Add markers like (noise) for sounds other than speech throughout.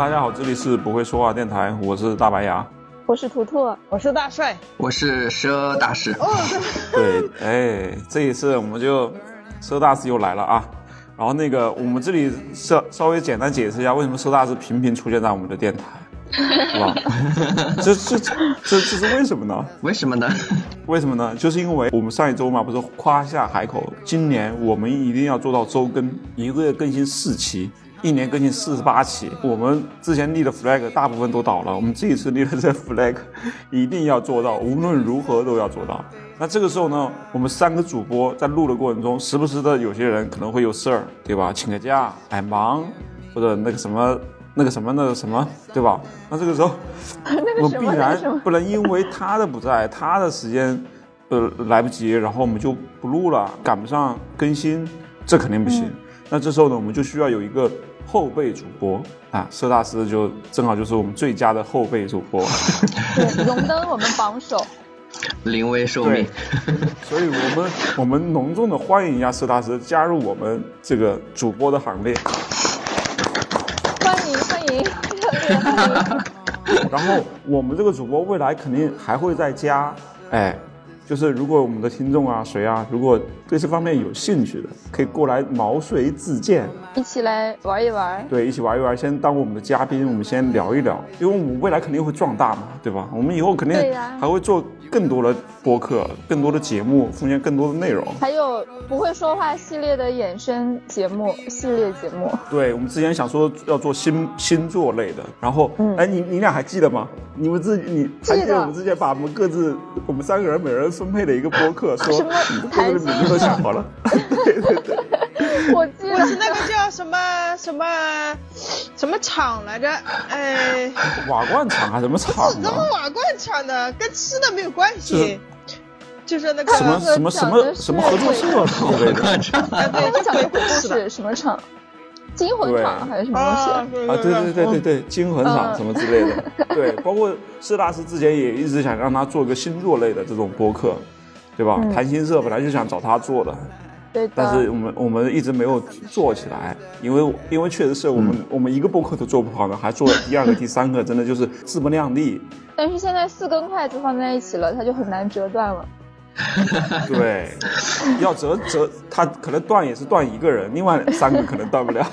大家好，这里是不会说话电台，我是大白牙，我是图图，我是大帅，我是蛇大师。哦，(laughs) 对，哎，这一次我们就蛇大师又来了啊。然后那个，我们这里稍稍微简单解释一下，为什么蛇大师频频出现在我们的电台，是吧？(laughs) 这这这这是为什么呢？为什么呢？(laughs) 为什么呢？就是因为我们上一周嘛，不是夸下海口，今年我们一定要做到周更，一个月更新四期。一年更新四十八期，我们之前立的 flag 大部分都倒了，我们这一次立的这 flag (laughs) 一定要做到，无论如何都要做到。那这个时候呢，我们三个主播在录的过程中，时不时的有些人可能会有事儿，对吧？请个假，哎忙，或者那个什么那个什么那个什么，对吧？那这个时候，(laughs) 我必然 (laughs) 不能因为他的不在，他的时间呃来不及，然后我们就不录了，赶不上更新，这肯定不行。那这时候呢，我们就需要有一个。后备主播。啊，佘大师就正好就是我们最佳的后备主播，对，荣登我们榜首，临危受命，所以我们我们隆重的欢迎一下佘大师加入我们这个主播的行列，欢迎欢迎，(laughs) 然后我们这个主播未来肯定还会再加，哎。就是如果我们的听众啊，谁啊，如果对这方面有兴趣的，可以过来毛遂自荐，一起来玩一玩。对，一起玩一玩，先当我们的嘉宾，我们先聊一聊，因为我们未来肯定会壮大嘛，对吧？我们以后肯定还会做更多的播客，更多的节目，奉献更多的内容。还有不会说话系列的衍生节目系列节目。对，我们之前想说要做星星座类的，然后，哎，你你俩还记得吗？你们自己，你还记得我们之前把我们各自，我们三个人每人。分配的一个播客，说什么台名字都想好了，(laughs) 对对对，我记得。是那个叫什么什么什么厂来着？哎，瓦罐厂还是什么厂？什么瓦罐厂的，跟吃的没有关系，就是那个什么什么什么什么合作社厂类的，(laughs) 对，讲的故事什么厂？金魂厂还是什么东西啊？对对对对对，惊魂厂什么之类的。(laughs) 对，包括四大师之前也一直想让他做个星座类的这种播客，对吧？谈心社本来就想找他做的，对。但是我们我们一直没有做起来，因为因为确实是我们我们一个播客都做不好呢，还做了第二个、第三个，真的就是自不量力。但是现在四根筷子放在一起了，它就很难折断了。(laughs) 对，要折折，他可能断也是断一个人，另外三个可能断不了。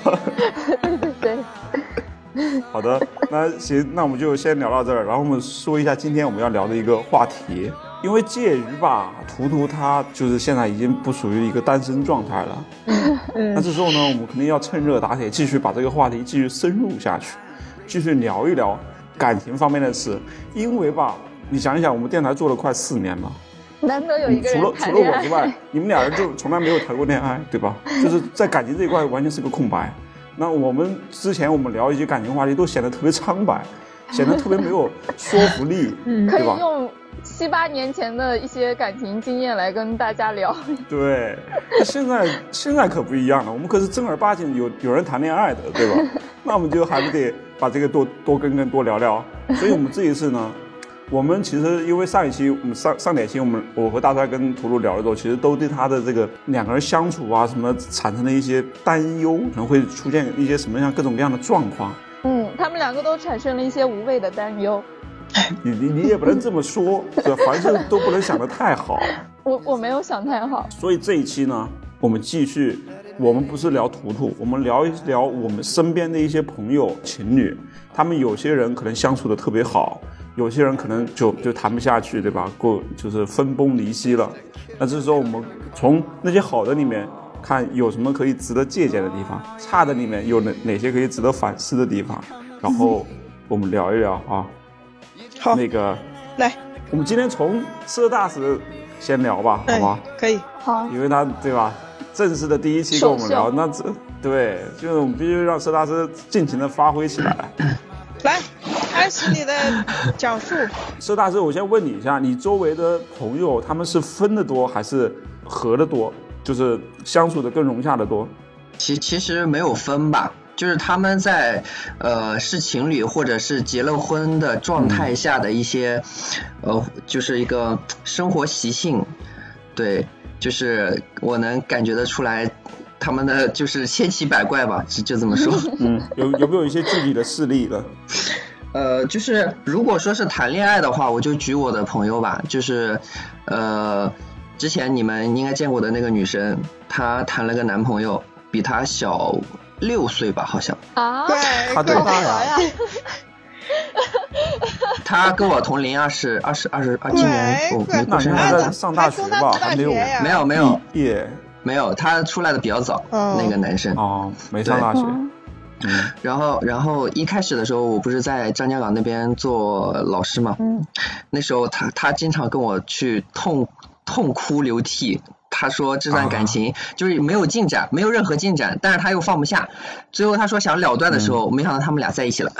(laughs) 对，(laughs) 好的，那行，那我们就先聊到这儿，然后我们说一下今天我们要聊的一个话题。因为介于吧，图图他就是现在已经不属于一个单身状态了。那这时候呢，我们肯定要趁热打铁，继续把这个话题继续深入下去，继续聊一聊感情方面的事。因为吧，你想一想，我们电台做了快四年了。难得有一个人除了除了我之外，(laughs) 你们俩人就从来没有谈过恋爱，对吧？就是在感情这一块完全是个空白。那我们之前我们聊一些感情话题都显得特别苍白，显得特别没有说服力，(laughs) 对吧？可以用七八年前的一些感情经验来跟大家聊。(laughs) 对，现在现在可不一样了，我们可是正儿八经有有人谈恋爱的，对吧？那我们就还不得把这个多多跟跟多聊聊。所以我们这一次呢。我们其实因为上一期我们上上点期我们我和大帅跟图图聊的时候，其实都对他的这个两个人相处啊什么产生了一些担忧，可能会出现一些什么样各种各样的状况。嗯，他们两个都产生了一些无谓的担忧。你你你也不能这么说？凡事都不能想得太好。(laughs) 我我没有想太好。所以这一期呢，我们继续，我们不是聊图图，我们聊一聊我们身边的一些朋友情侣，他们有些人可能相处的特别好。有些人可能就就谈不下去，对吧？过就是分崩离析了。那这时候我们从那些好的里面看有什么可以值得借鉴的地方，差的里面有哪哪些可以值得反思的地方，然后我们聊一聊啊。好，那个来，我们今天从佘大师先聊吧，好吗？可以，好，因为他对吧？正式的第一期跟我们聊，那这对，就是我们必须让佘大师尽情的发挥起来。来。开始你的讲述，佘大师，我先问你一下，你周围的朋友他们是分的多还是合的多？就是相处的更融洽的多？其其实没有分吧，就是他们在呃是情侣或者是结了婚的状态下的一些呃，就是一个生活习性，对，就是我能感觉得出来，他们的就是千奇百怪吧，就就这么说。(laughs) 嗯，有有没有一些具体的事例呢？(laughs) 呃，就是如果说是谈恋爱的话，我就举我的朋友吧，就是呃，之前你们应该见过的那个女生，她谈了个男朋友，比她小六岁吧，好像。啊，对，他多大呀呀？(laughs) 她跟我同龄，二十二十二十啊，今年我没那过生日。上大学吧？还没有没有没有毕业没有，他出来的比较早，哦那个男生。哦，没上大学。然后，然后一开始的时候，我不是在张家港那边做老师嘛，嗯，那时候他他经常跟我去痛痛哭流涕。他说这段感情就是没有进展，没有任何进展，但是他又放不下。最后他说想了断的时候，没想到他们俩在一起了。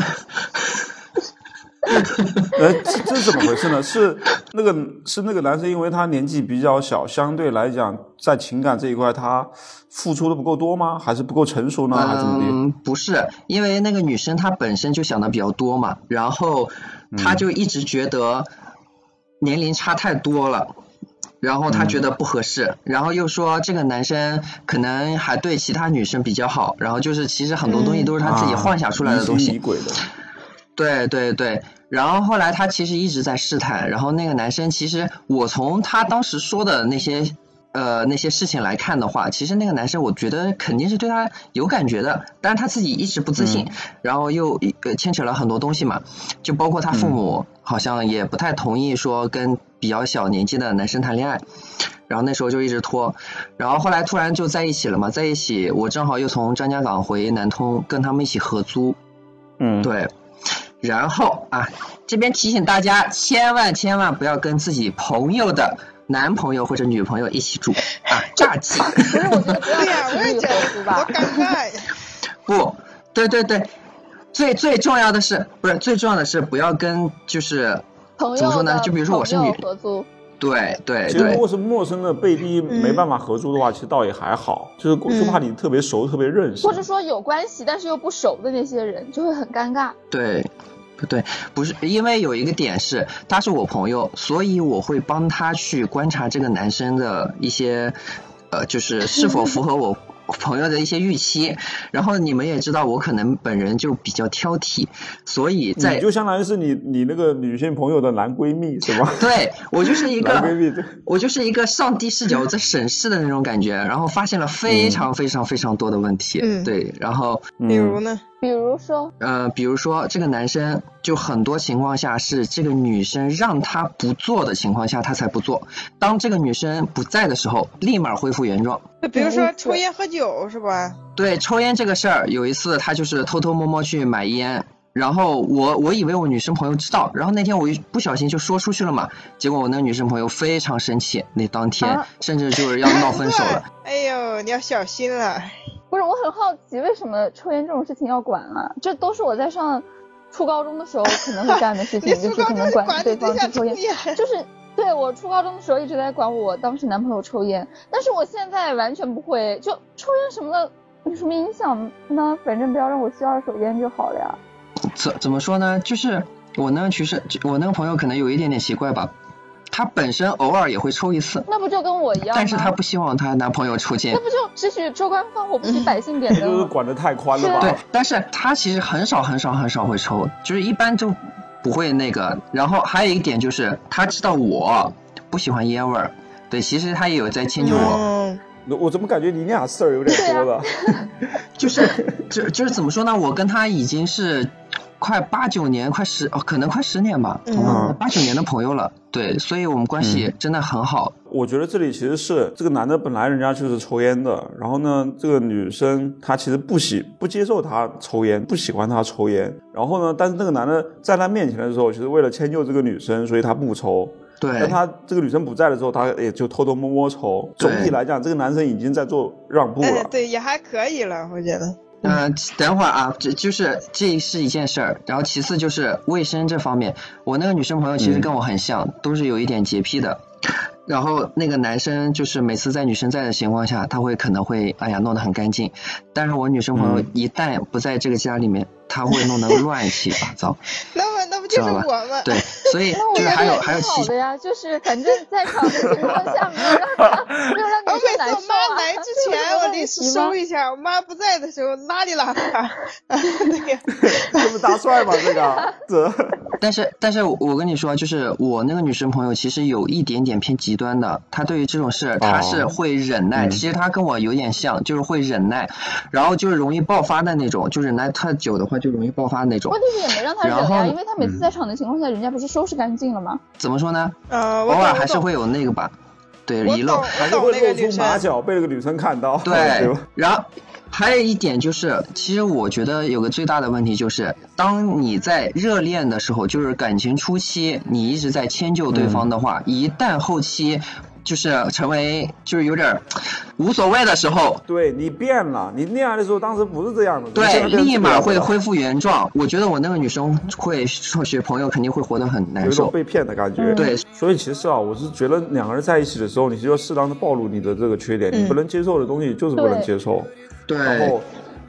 呃，(laughs) 这这是怎么回事呢？是那个是那个男生，因为他年纪比较小，相对来讲在情感这一块他付出的不够多吗？还是不够成熟呢？还是怎么的？嗯，不是，因为那个女生她本身就想的比较多嘛，然后她就一直觉得年龄差太多了。然后她觉得不合适，然后又说这个男生可能还对其他女生比较好，然后就是其实很多东西都是他自己幻想出来的东西。对对对，然后后来他其实一直在试探，然后那个男生其实我从他当时说的那些呃那些事情来看的话，其实那个男生我觉得肯定是对他有感觉的，但是他自己一直不自信，然后又呃牵扯了很多东西嘛，就包括他父母好像也不太同意说跟比较小年纪的男生谈恋爱。然后那时候就一直拖，然后后来突然就在一起了嘛，在一起我正好又从张家港回南通跟他们一起合租，嗯，对，然后啊，这边提醒大家，千万千万不要跟自己朋友的男朋友或者女朋友一起住啊，(laughs) 炸鸡。不是，我觉得吧。尴尬呀。不，对对对，最最重要的是，不是最重要的是不要跟就是怎么说呢就比如说我是女合租，对对其实如对果是陌生的被逼没办法合租的话，其实倒也还好，就是就怕你特别熟、特别认识或。者说有关系但是又不熟的那些人，就会很尴尬。对。不对，不是因为有一个点是他是我朋友，所以我会帮他去观察这个男生的一些，呃，就是是否符合我朋友的一些预期。然后你们也知道，我可能本人就比较挑剔，所以在你就相当于是你你那个女性朋友的男闺蜜是吗？(laughs) 对我就是一个男闺蜜，我就是一个上帝视角在审视的那种感觉，然后发现了非常非常非常多的问题。嗯对，然后比如呢？比如说，呃，比如说这个男生，就很多情况下是这个女生让他不做的情况下，他才不做。当这个女生不在的时候，立马恢复原状。就比如说抽烟喝酒是吧？对抽烟这个事儿，有一次他就是偷偷摸摸去买烟，然后我我以为我女生朋友知道，然后那天我一不小心就说出去了嘛，结果我那个女生朋友非常生气，那当天啊甚至就是要闹分手了。(laughs) 哎呦，你要小心了。不是，我很好奇，为什么抽烟这种事情要管啊？这都是我在上初高中的时候可能会干的事情，(laughs) 你就是可能管管对方去抽烟。烟，就是对我初高中的时候一直在管我当时男朋友抽烟，但是我现在完全不会，就抽烟什么的有什么影响呢？反正不要让我吸二手烟就好了呀。怎怎么说呢？就是我那个其实我那个朋友可能有一点点奇怪吧，她本身偶尔也会抽一次，那不就跟我一样？但是她不希望她男朋友抽那。不就只许州官放火，不许百姓点 (laughs) 就是灯？管得太宽了吧对？，但是她其实很少很少很少会抽，就是一般就不会那个。然后还有一点就是，她知道我不喜欢烟味儿，对，其实她也有在迁就我。嗯，我怎么感觉你俩事儿有点多了？(laughs) 就是就就是怎么说呢？我跟他已经是快八九年，快十哦，可能快十年吧，嗯八九年的朋友了。对，所以我们关系真的很好。我觉得这里其实是这个男的本来人家就是抽烟的，然后呢，这个女生她其实不喜不接受他抽烟，不喜欢他抽烟，然后呢，但是那个男的在他面前的时候，其实为了迁就这个女生，所以他不抽。但对，他这个女生不在的时候，他也就偷偷摸摸抽。总体来讲，这个男生已经在做让步哎，了。对，也还可以了，我觉得。嗯、等会儿啊，这就是这是一件事儿，然后其次就是卫生这方面，我那个女生朋友其实跟我很像，都是有一点洁癖的。然后那个男生就是每次在女生在的情况下，他会可能会哎呀弄得很干净，但是我女生朋友嗯一旦不在这个家里面，他会弄得乱七八糟。(laughs) 知道吧我们？对，(laughs) 所以那我就是还有觉得也还有其挺好的呀，就是反正在场的情况下没有让他没有让我女生每次我妈来之 (laughs) 前，我得收一下；我妈不在的时候，拉里拉碴。对呀，这不大帅吗？这个 (laughs) 这但是，但是我跟你说，就是我那个女生朋友其实有一点点偏极端的，她对于这种事她是会忍耐，嗯其实她跟我有点像，就是会忍耐，然后就是容易爆发的那种，就忍耐太久的话就容易爆发那种问。题是也没让她忍然后呀，因为她每次嗯在场的情况下，人家不是收拾干净了吗？怎么说呢？呃，偶尔还是会有那个吧，对遗漏。还是露出个。马脚，被那个女生看到，对 (laughs) 对？，然后还有一点就是，其实我觉得有个最大的问题就是，当你在热恋的时候，就是感情初期，你一直在迁就对方的话，一旦后期就是成为就是有点儿无所谓的时候。对你变了，你恋爱的时候当时不是这样的，对，立马会恢复原状。我觉得我那个女生会数学朋友肯定会活得很难受。一种被骗的感觉。对，所以其实啊，我是觉得两个人在一起的时候，你就要适当的暴露你的这个缺点，你不能接受的东西就是不能接受，对然后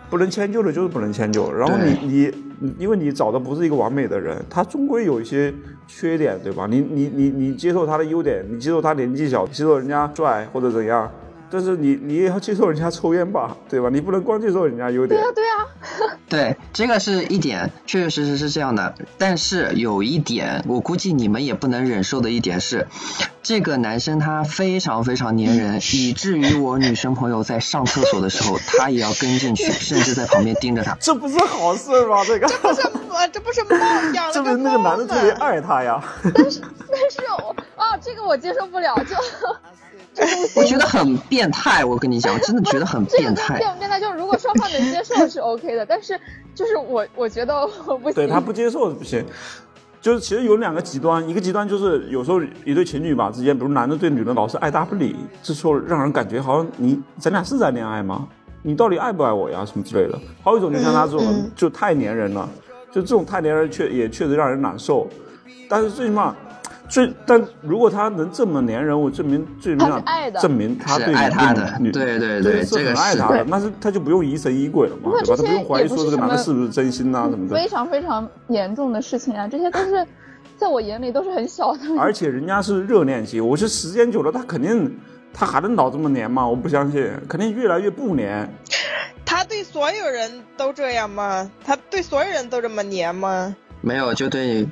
不能迁就的就是不能迁就。然后你你，因为你找的不是一个完美的人，他终归有一些缺点，对吧？你你你你接受他的优点，你接受他年纪小，接受人家帅或者怎样。但是你你也要接受人家抽烟吧，对吧？你不能光接受人家优点对啊、。对啊、(laughs) 对，这个是一点，确确实实是这样的。但是有一点，我估计你们也不能忍受的一点是，这个男生他非常非常粘人，以至于我女生朋友在上厕所的时候，他也要跟进去，(laughs) 甚至在旁边盯着他。这不是好事吗？(laughs) 这个这，不是，这不是猫养了个证明那个男的特别？爱她呀。(laughs) 但是但是我啊，这个我接受不了，就我觉得很变态，我跟你讲，我真的觉得很变态。变不变态，就是如果双方能接受是 OK 的，但是就是我我觉得我不行。对他不接受不行。就是其实有两个极端，一个极端就是有时候一对情侣吧之间，比如男的对女的老是爱搭不理，这时候让人感觉好像你咱俩是在恋爱吗？你到底爱不爱我呀？什么之类的。还有一种就像他这种，就太粘人了，就这种太粘人确也确实让人难受。但是最起码，最但如果他能这么粘人，我证明最起他码爱的证明他对爱他的女对对对这个爱他的，那是他就不用疑神疑鬼了嘛，对吧？他不用怀疑说这个男的是不是真心呐什么的。非常非常严重的事情啊，这些都是 (laughs) 在我眼里都是很小的。而且人家是热恋期，我觉得时间久了，他肯定他还能老这么粘吗？我不相信，肯定越来越不粘。他对所有人都这样吗？他对所有人都这么粘吗？没有，就对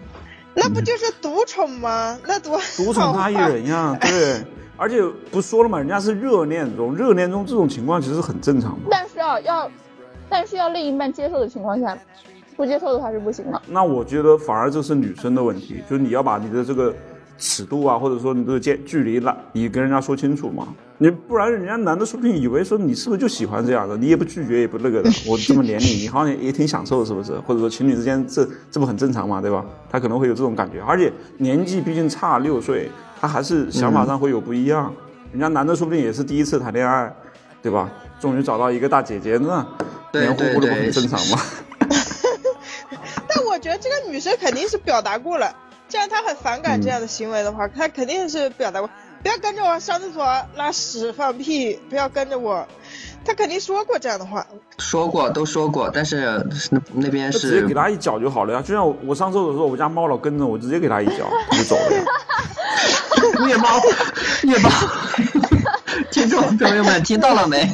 那不就是独宠吗？那多独宠他一人呀，对。(laughs) 而且不说了嘛，人家是热恋中，热恋中这种情况其实很正常嘛。但是啊，要但是要另一半接受的情况下，不接受的话是不行的。那我觉得反而这是女生的问题，就是你要把你的这个尺度啊，或者说你这个间距离啦，你跟人家说清楚嘛。你不然人家男的说不定以为说你是不是就喜欢这样的，你也不拒绝也不那个的，(laughs) 我这么黏你，你好像也挺享受的，是不是？或者说情侣之间这这不很正常嘛，对吧？他可能会有这种感觉，而且年纪毕竟差六岁，他还是想法上会有不一样。人家男的说不定也是第一次谈恋爱，对吧？终于找到一个大姐姐，那黏糊糊的不很正常吗？(laughs) 但我觉得这个女生肯定是表达过了，既然她很反感这样的行为的话，她肯定是表达过，不要跟着我上厕所拉屎放屁，不要跟着我，他肯定说过这样的话。说过都说过，但是那那边是直接给他一脚就好了呀。就像我我上厕所的时候，我家猫老跟着我，直接给他一脚，它就走了呀。(laughs) 虐猫，虐猫。(laughs) 听众朋友们听到了没？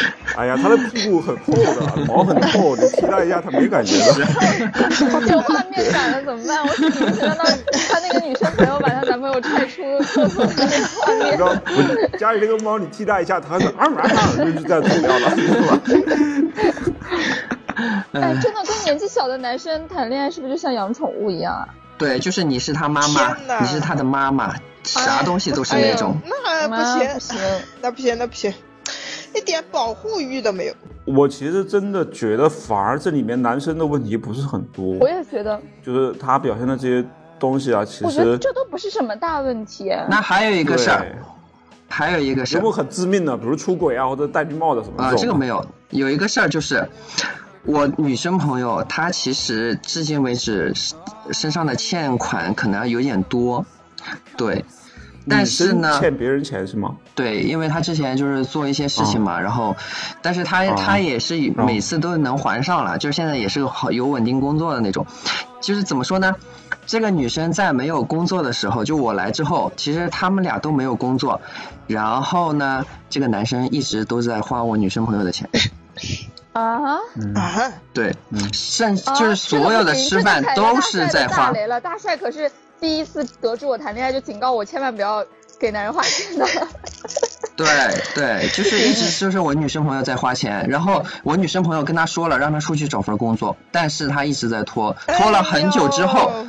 (laughs) 哎呀，它的屁股很厚的，毛很厚，你踢它一下它没感觉的。(laughs) 有画面感了怎么办？我只能想到他那个女生朋友把她男朋友踹出厕所的那个画面。你知道，家里那个猫，你踢它一下，它是啊啊啊，就就这样走掉了，是吧？(laughs) 哎，真的跟年纪小的男生谈恋爱是不是就像养宠物一样啊？对，就是你是他妈妈你是他的妈妈，啥东西都是那种。那不啊行，不行，那不行，那不行，一点保护欲都没有。我其实真的觉得，反而这里面男生的问题不是很多我，也觉得，就是他表现的这些东西啊，其我觉得实这都不是什么大问题。那还有一个事儿，还有一个事儿有没有很致命的，比如出轨啊，或者戴绿帽子什么啊，种这个没有。有一个事儿就是，我女生朋友她其实至今为止身上的欠款可能有点多，对，但是呢欠别人钱是吗？对，因为他之前就是做一些事情嘛，然后，但是他、哦他也是每次都能还上了，就是现在也是好有稳定工作的那种。就是怎么说呢？这个女生在没有工作的时候，就我来之后，其实他们俩都没有工作，然后呢，这个男生一直都在花我女生朋友的钱，啊，嗯啊，对，甚啊就是所有的吃饭都是在花大。雷了，大帅可是第一次得知我谈恋爱就警告我千万不要给男人花钱的。(laughs) 对对，就是一直 (laughs) 就是我女生朋友在花钱，然后我女生朋友跟他说了，让他出去找份工作，但是他一直在拖，拖了很久之后，哎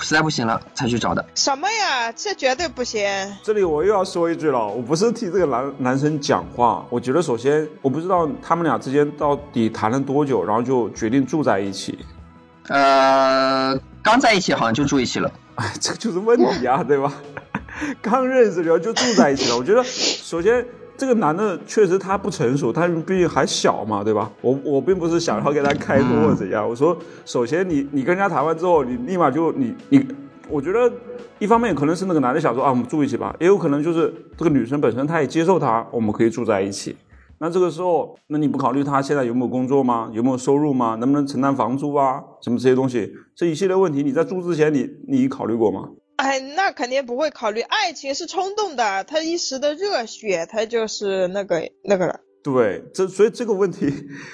实在不行了才去找的。什么呀？这绝对不行。这里我又要说一句了，我不是替这个男男生讲话，我觉得首先我不知道他们俩之间到底谈了多久，然后就决定住在一起。呃，刚在一起好像就住一起了。哎，(laughs) 这个就是问题啊，(laughs) 对吧？(laughs) 刚认识然后就住在一起了，我觉得首先这个男的确实他不成熟，他毕竟还小嘛，对吧？我我并不是想要给他开脱或者怎样，我说首先你你跟人家谈完之后，你立马就你你，我觉得一方面可能是那个男的想说啊我们住一起吧，也有可能就是这个女生本身她也接受他，我们可以住在一起。那这个时候，那你不考虑他现在有没有工作吗？有没有收入吗？能不能承担房租啊？什么这些东西，这一系列问题，你在住之前你你考虑过吗？哎，那肯定不会考虑，爱情是冲动的，他一时的热血，他就是那个那个了。对，这所以这个问题，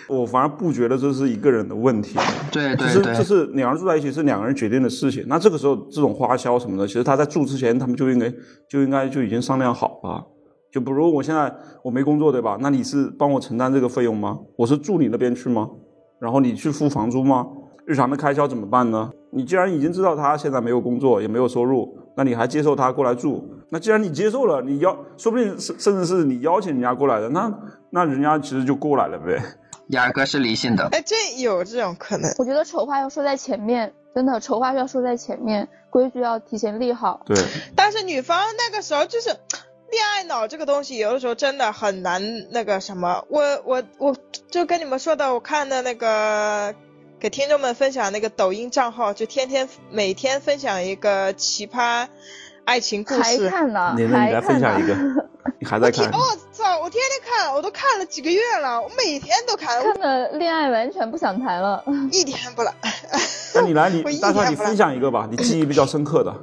我反而不觉得这是一个人的问题，对对对其实这，是两人住在一起是两个人决定的事情。那这个时候这种花销什么的，其实他在住之前他们就应该就应该就已经商量好了。就比如我现在我没工作对吧？那你是帮我承担这个费用吗？我是住你那边去吗？然后你去付房租吗？日常的开销怎么办呢？你既然已经知道他现在没有工作，也没有收入，那你还接受他过来住？那既然你接受了，你邀，说不定是甚至是你邀请人家过来的，那那人家其实就过来了呗。(laughs) 雅哥是理性的。哎，这有这种可能。我觉得丑话要说在前面，真的丑话要说在前面，规矩要提前立好。对，但是女方那个时候就是恋爱脑这个东西，有的时候真的很难那个什么。我我我就跟你们说的，我看的那个给听众们分享那个抖音账号，就天天每天分享一个奇葩爱情故事还事。看呢，你来还看呢。分享一个，你还在看？我操！我天天看，我都看了几个月了，我每天都看，看的恋爱完全不想谈了。一天不来。那你来，你 (laughs) 大帅，你分享一个吧，你记忆比较深刻的。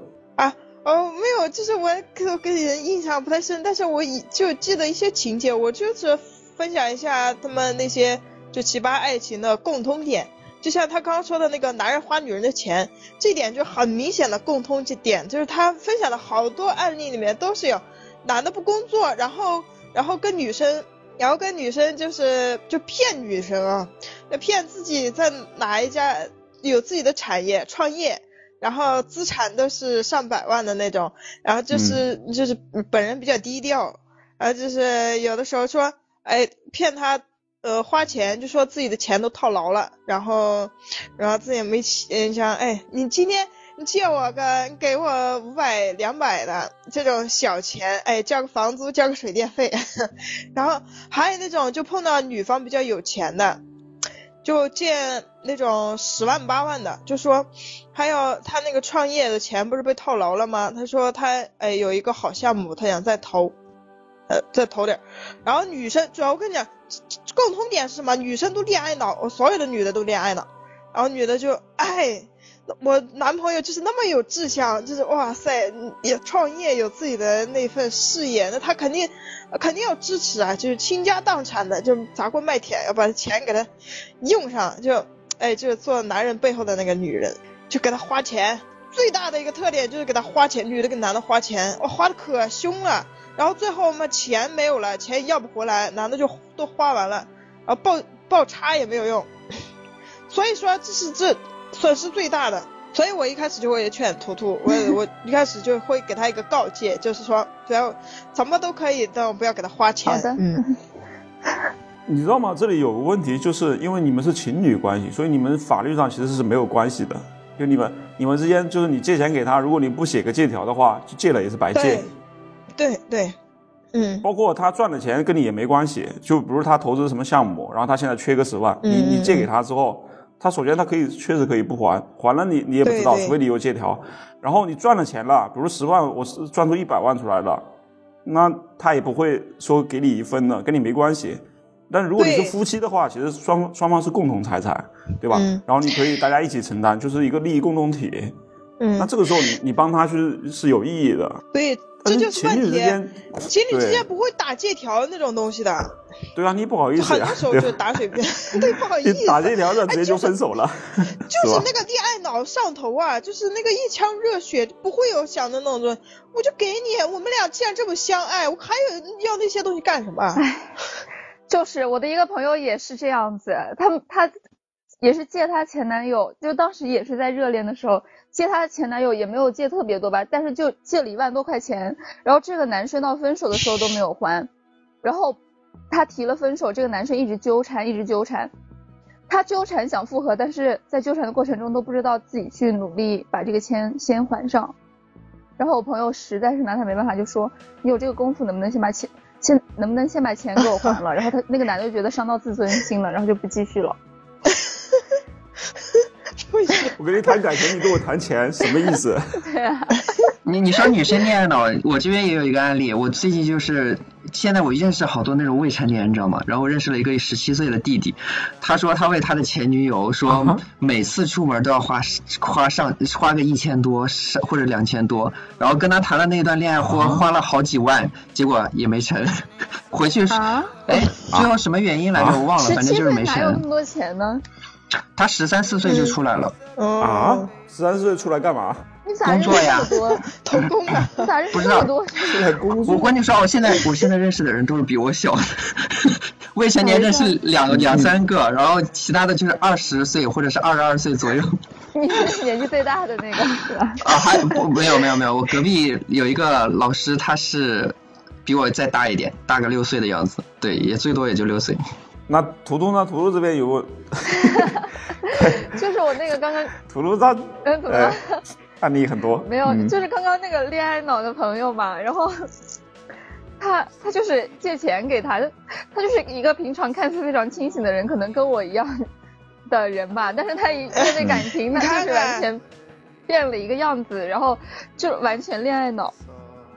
就是我可跟人印象不太深，但是我以就记得一些情节，我就是分享一下他们那些就奇葩爱情的共通点。就像他刚刚说的那个男人花女人的钱，这点就很明显的共通点，就是他分享的好多案例里面都是有男的不工作，然后然后跟女生，然后跟女生就是就骗女生啊，骗自己在哪一家有自己的产业创业，然后资产都是上百万的那种，然后就是、就是本人比较低调，然后就是有的时候说，哎，骗他呃花钱，就说自己的钱都套牢了，然后然后自己没钱，想哎，你今天你借我个，你给我五百两百的这种小钱，哎，交个房租，交个水电费，(laughs) 然后还有那种就碰到女方比较有钱的。就借那种十万八万的，就说还有他那个创业的钱不是被套牢了吗？他说他哎有一个好项目，他想再投，呃再投点。然后女生主要我跟你讲，共同点是什么？女生都恋爱脑，我所有的女的都恋爱脑。然后女的就哎，我男朋友就是那么有志向，就是哇塞，也创业有自己的那份事业，那他肯定肯定要支持啊，就是倾家荡产的，就砸锅卖铁要把钱给他用上，就哎就是做男人背后的那个女人，就给他花钱。最大的一个特点就是给他花钱，女的给男的花钱，我花的可凶了。然后最后嘛钱没有了，钱要不回来，男的就都花完了，然后报报差也没有用。所以说这是这损失最大的。所以我一开始就会劝图图，我 (laughs) 我一开始就会给他一个告诫，就是说不要怎么都可以，但不要给他花钱。好的嗯，(laughs) 你知道吗？这里有个问题，就是因为你们是情侣关系，所以你们法律上其实是没有关系的。就你们你们之间，就是你借钱给他，如果你不写个借条的话，就借了也是白借对。，对对，嗯包括他赚的钱跟你也没关系。就比如他投资什么项目，然后他现在缺个十万，你嗯你借给他之后，他首先他可以确实可以不还，还了你你也不知道，除非你有借条。然后你赚了钱了，比如十万，我是赚出一百万出来了，那他也不会说给你一分的，跟你没关系。但如果你是夫妻的话，其实双双方是共同财产，对吧？嗯然后你可以大家一起承担，就是一个利益共同体。那嗯，这个时候你你帮他去是有意义的。对，但这就是情问题。侣之间，情侣之间不会打借条那种东西的，对啊，你不好意思呀很多，时候就打水漂，(laughs) 对，不好意思，打借条的直接就就是分手了，(laughs) 就是吧？那个恋爱脑上头啊，就是那个一腔热血，不会有想的那种。我就给你，我们俩既然这么相爱，我还有要那些东西干什么？就是我的一个朋友也是这样子，他他也是借她前男友，就当时也是在热恋的时候借她前男友，也没有借特别多吧，但是就借了一万多块钱，然后这个男生到分手的时候都没有还，然后他提了分手，这个男生一直纠缠，一直纠缠。他纠缠想复合，但是在纠缠的过程中都不知道自己去努力把这个钱先还上。然后我朋友实在是拿他没办法，就说：“你有这个功夫，能不能先把钱先能不能先把钱给我还了？”然后他那个男的就觉得伤到自尊心了，然后就不继续了。为什么？我跟你谈感情，你跟我谈钱，什么意思？(laughs) 对啊，你你说女生恋爱脑，我这边也有一个案例，我最近就是现在我认识好多那种未成年，你知道吗？然后我认识了一个十七岁的弟弟，他说他为他的前女友啊说每次出门都要花花上花个一千多上或者两千多，然后跟他谈的那段恋爱花啊花了好几万，结果也没成，(laughs) 回去是啊，哎最后什么原因来着我忘了，反正就是没岁哪有那么。多钱呢？他十三四岁就出来了，啊哦，，十三四岁出来干嘛？你咋认识工作呀？(laughs) 童工的，你咋认识不知道那么多？我作？跟你说，我现在我现在认识的人都是比我小的，未成年认识两两三个，然后其他的就是二十岁或者是二十二岁左右。(laughs) 你是年纪最大的那个是吧？啊，还不没有没有没有，我隔壁有一个老师，他是比我再大一点，大个六岁的样子，对，也最多也就六岁。那图图呢？图图这边有个 (laughs) 就是我那个刚刚 (laughs) 图图他嗯怎么？案例很多，(laughs) 没有，嗯就是刚刚那个恋爱脑的朋友嘛，然后他他就是借钱给他，他就是一个平常看似非常清醒的人，可能跟我一样的人吧，但是他一面对感情，他就是完全变了一个样子，然后就完全恋爱脑，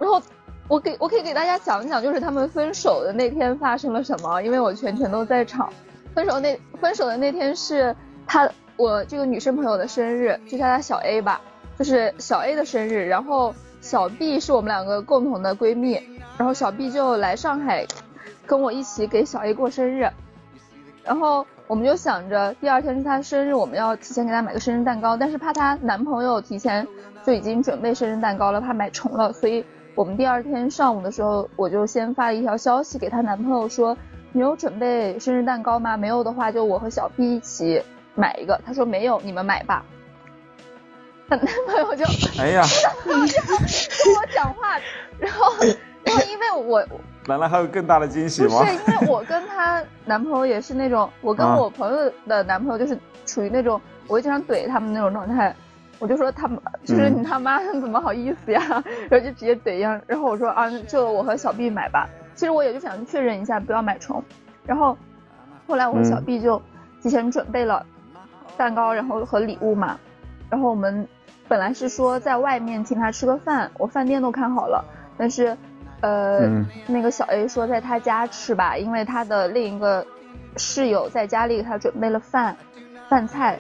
然后。我给我可以给大家讲讲，就是他们分手的那天发生了什么，因为我全程都在场。分手那分手的那天是他我这个女生朋友的生日，就叫她小 A 吧。就是小 A 的生日，然后小 B 是我们两个共同的闺蜜，然后小 B 就来上海跟我一起给小 A 过生日，然后我们就想着第二天是她生日，我们要提前给她买个生日蛋糕，但是怕她男朋友提前就已经准备生日蛋糕了，怕买重了，所以我们第二天上午的时候，我就先发了一条消息给她男朋友说，你有准备生日蛋糕吗？没有的话，就我和小 B 一起买一个。他说没有，你们买吧。她男朋友就 (laughs) 哎呀，(laughs) 跟我讲话，然后，然后因为我 (laughs) 难道还有更大的惊喜不是？因为我跟她男朋友也是那种，我跟啊我朋友的男朋友就是处于那种我会经常怼他们那种状态。我就说他们就是嗯你他妈怎么好意思呀？(laughs) 然后就直接怼一样。然后我说啊，就我和小 B 买吧。其实我也就想确认一下，不要买重。然后后来我和小嗯 B 就提前准备了蛋糕，然后和礼物嘛。然后我们本来是说在外面请他吃个饭，我饭店都看好了，但是呃、嗯那个小 A 说在他家吃吧，因为他的另一个室友在家里给他准备了饭饭菜。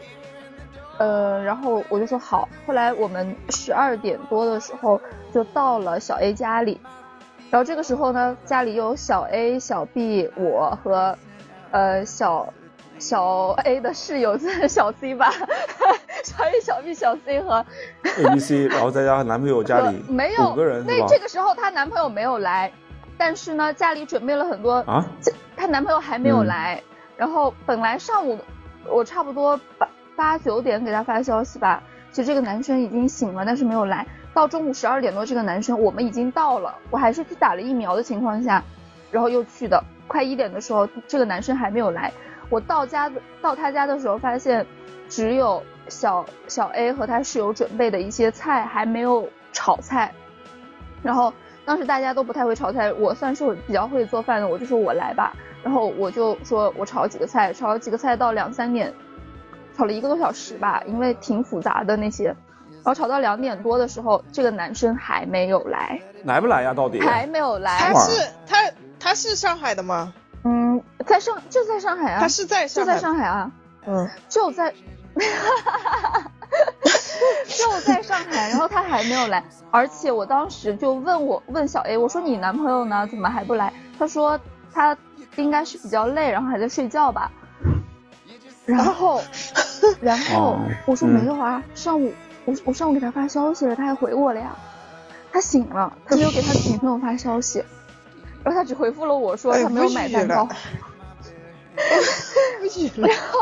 呃，然后我就说好。后来我们十二点多的时候就到了小 A 家里，然后这个时候呢，家里有小 A、小 B、我和呃小小 A 的室友在小 C 吧，小 A、小 B、小 C 和 A B C，然后再加上男朋友家里 (laughs) 没有五个人？那这个时候她男朋友没有来，但是呢，家里准备了很多啊，这她男朋友还没有嗯来，然后本来上午我差不多八八九点给他发消息吧，其实这个男生已经醒了，但是没有来。到中午十二点多，这个男生我们已经到了，我还是去打了疫苗的情况下，然后又去的。快一点的时候，这个男生还没有来。我到家的到他家的时候，发现只有小小 A 和他室友准备的一些菜还没有炒菜，然后当时大家都不太会炒菜，我算是比较会做饭的，我就说我来吧，然后我就说我炒几个菜，炒几个菜到两三点，炒了一个多小时吧，因为挺复杂的那些，然后吵到两点多的时候，这个男生还没有来，来不来呀？到底？还没有来。他是他他是上海的吗？嗯，在上就在上海啊。他是在就在上海啊。嗯，(laughs) 就在，就在上海，然后他还没有来，而且我当时就问我问小 A，我说你男朋友呢？怎么还不来？他说他应该是比较累，然后还在睡觉吧。然后，(laughs) (laughs) 然后我说没有啊，上午我我上午给他发消息了，他还回我了呀。他醒了，他没有给他女朋友发消息，然后他只回复了我说他没有买蛋糕。然后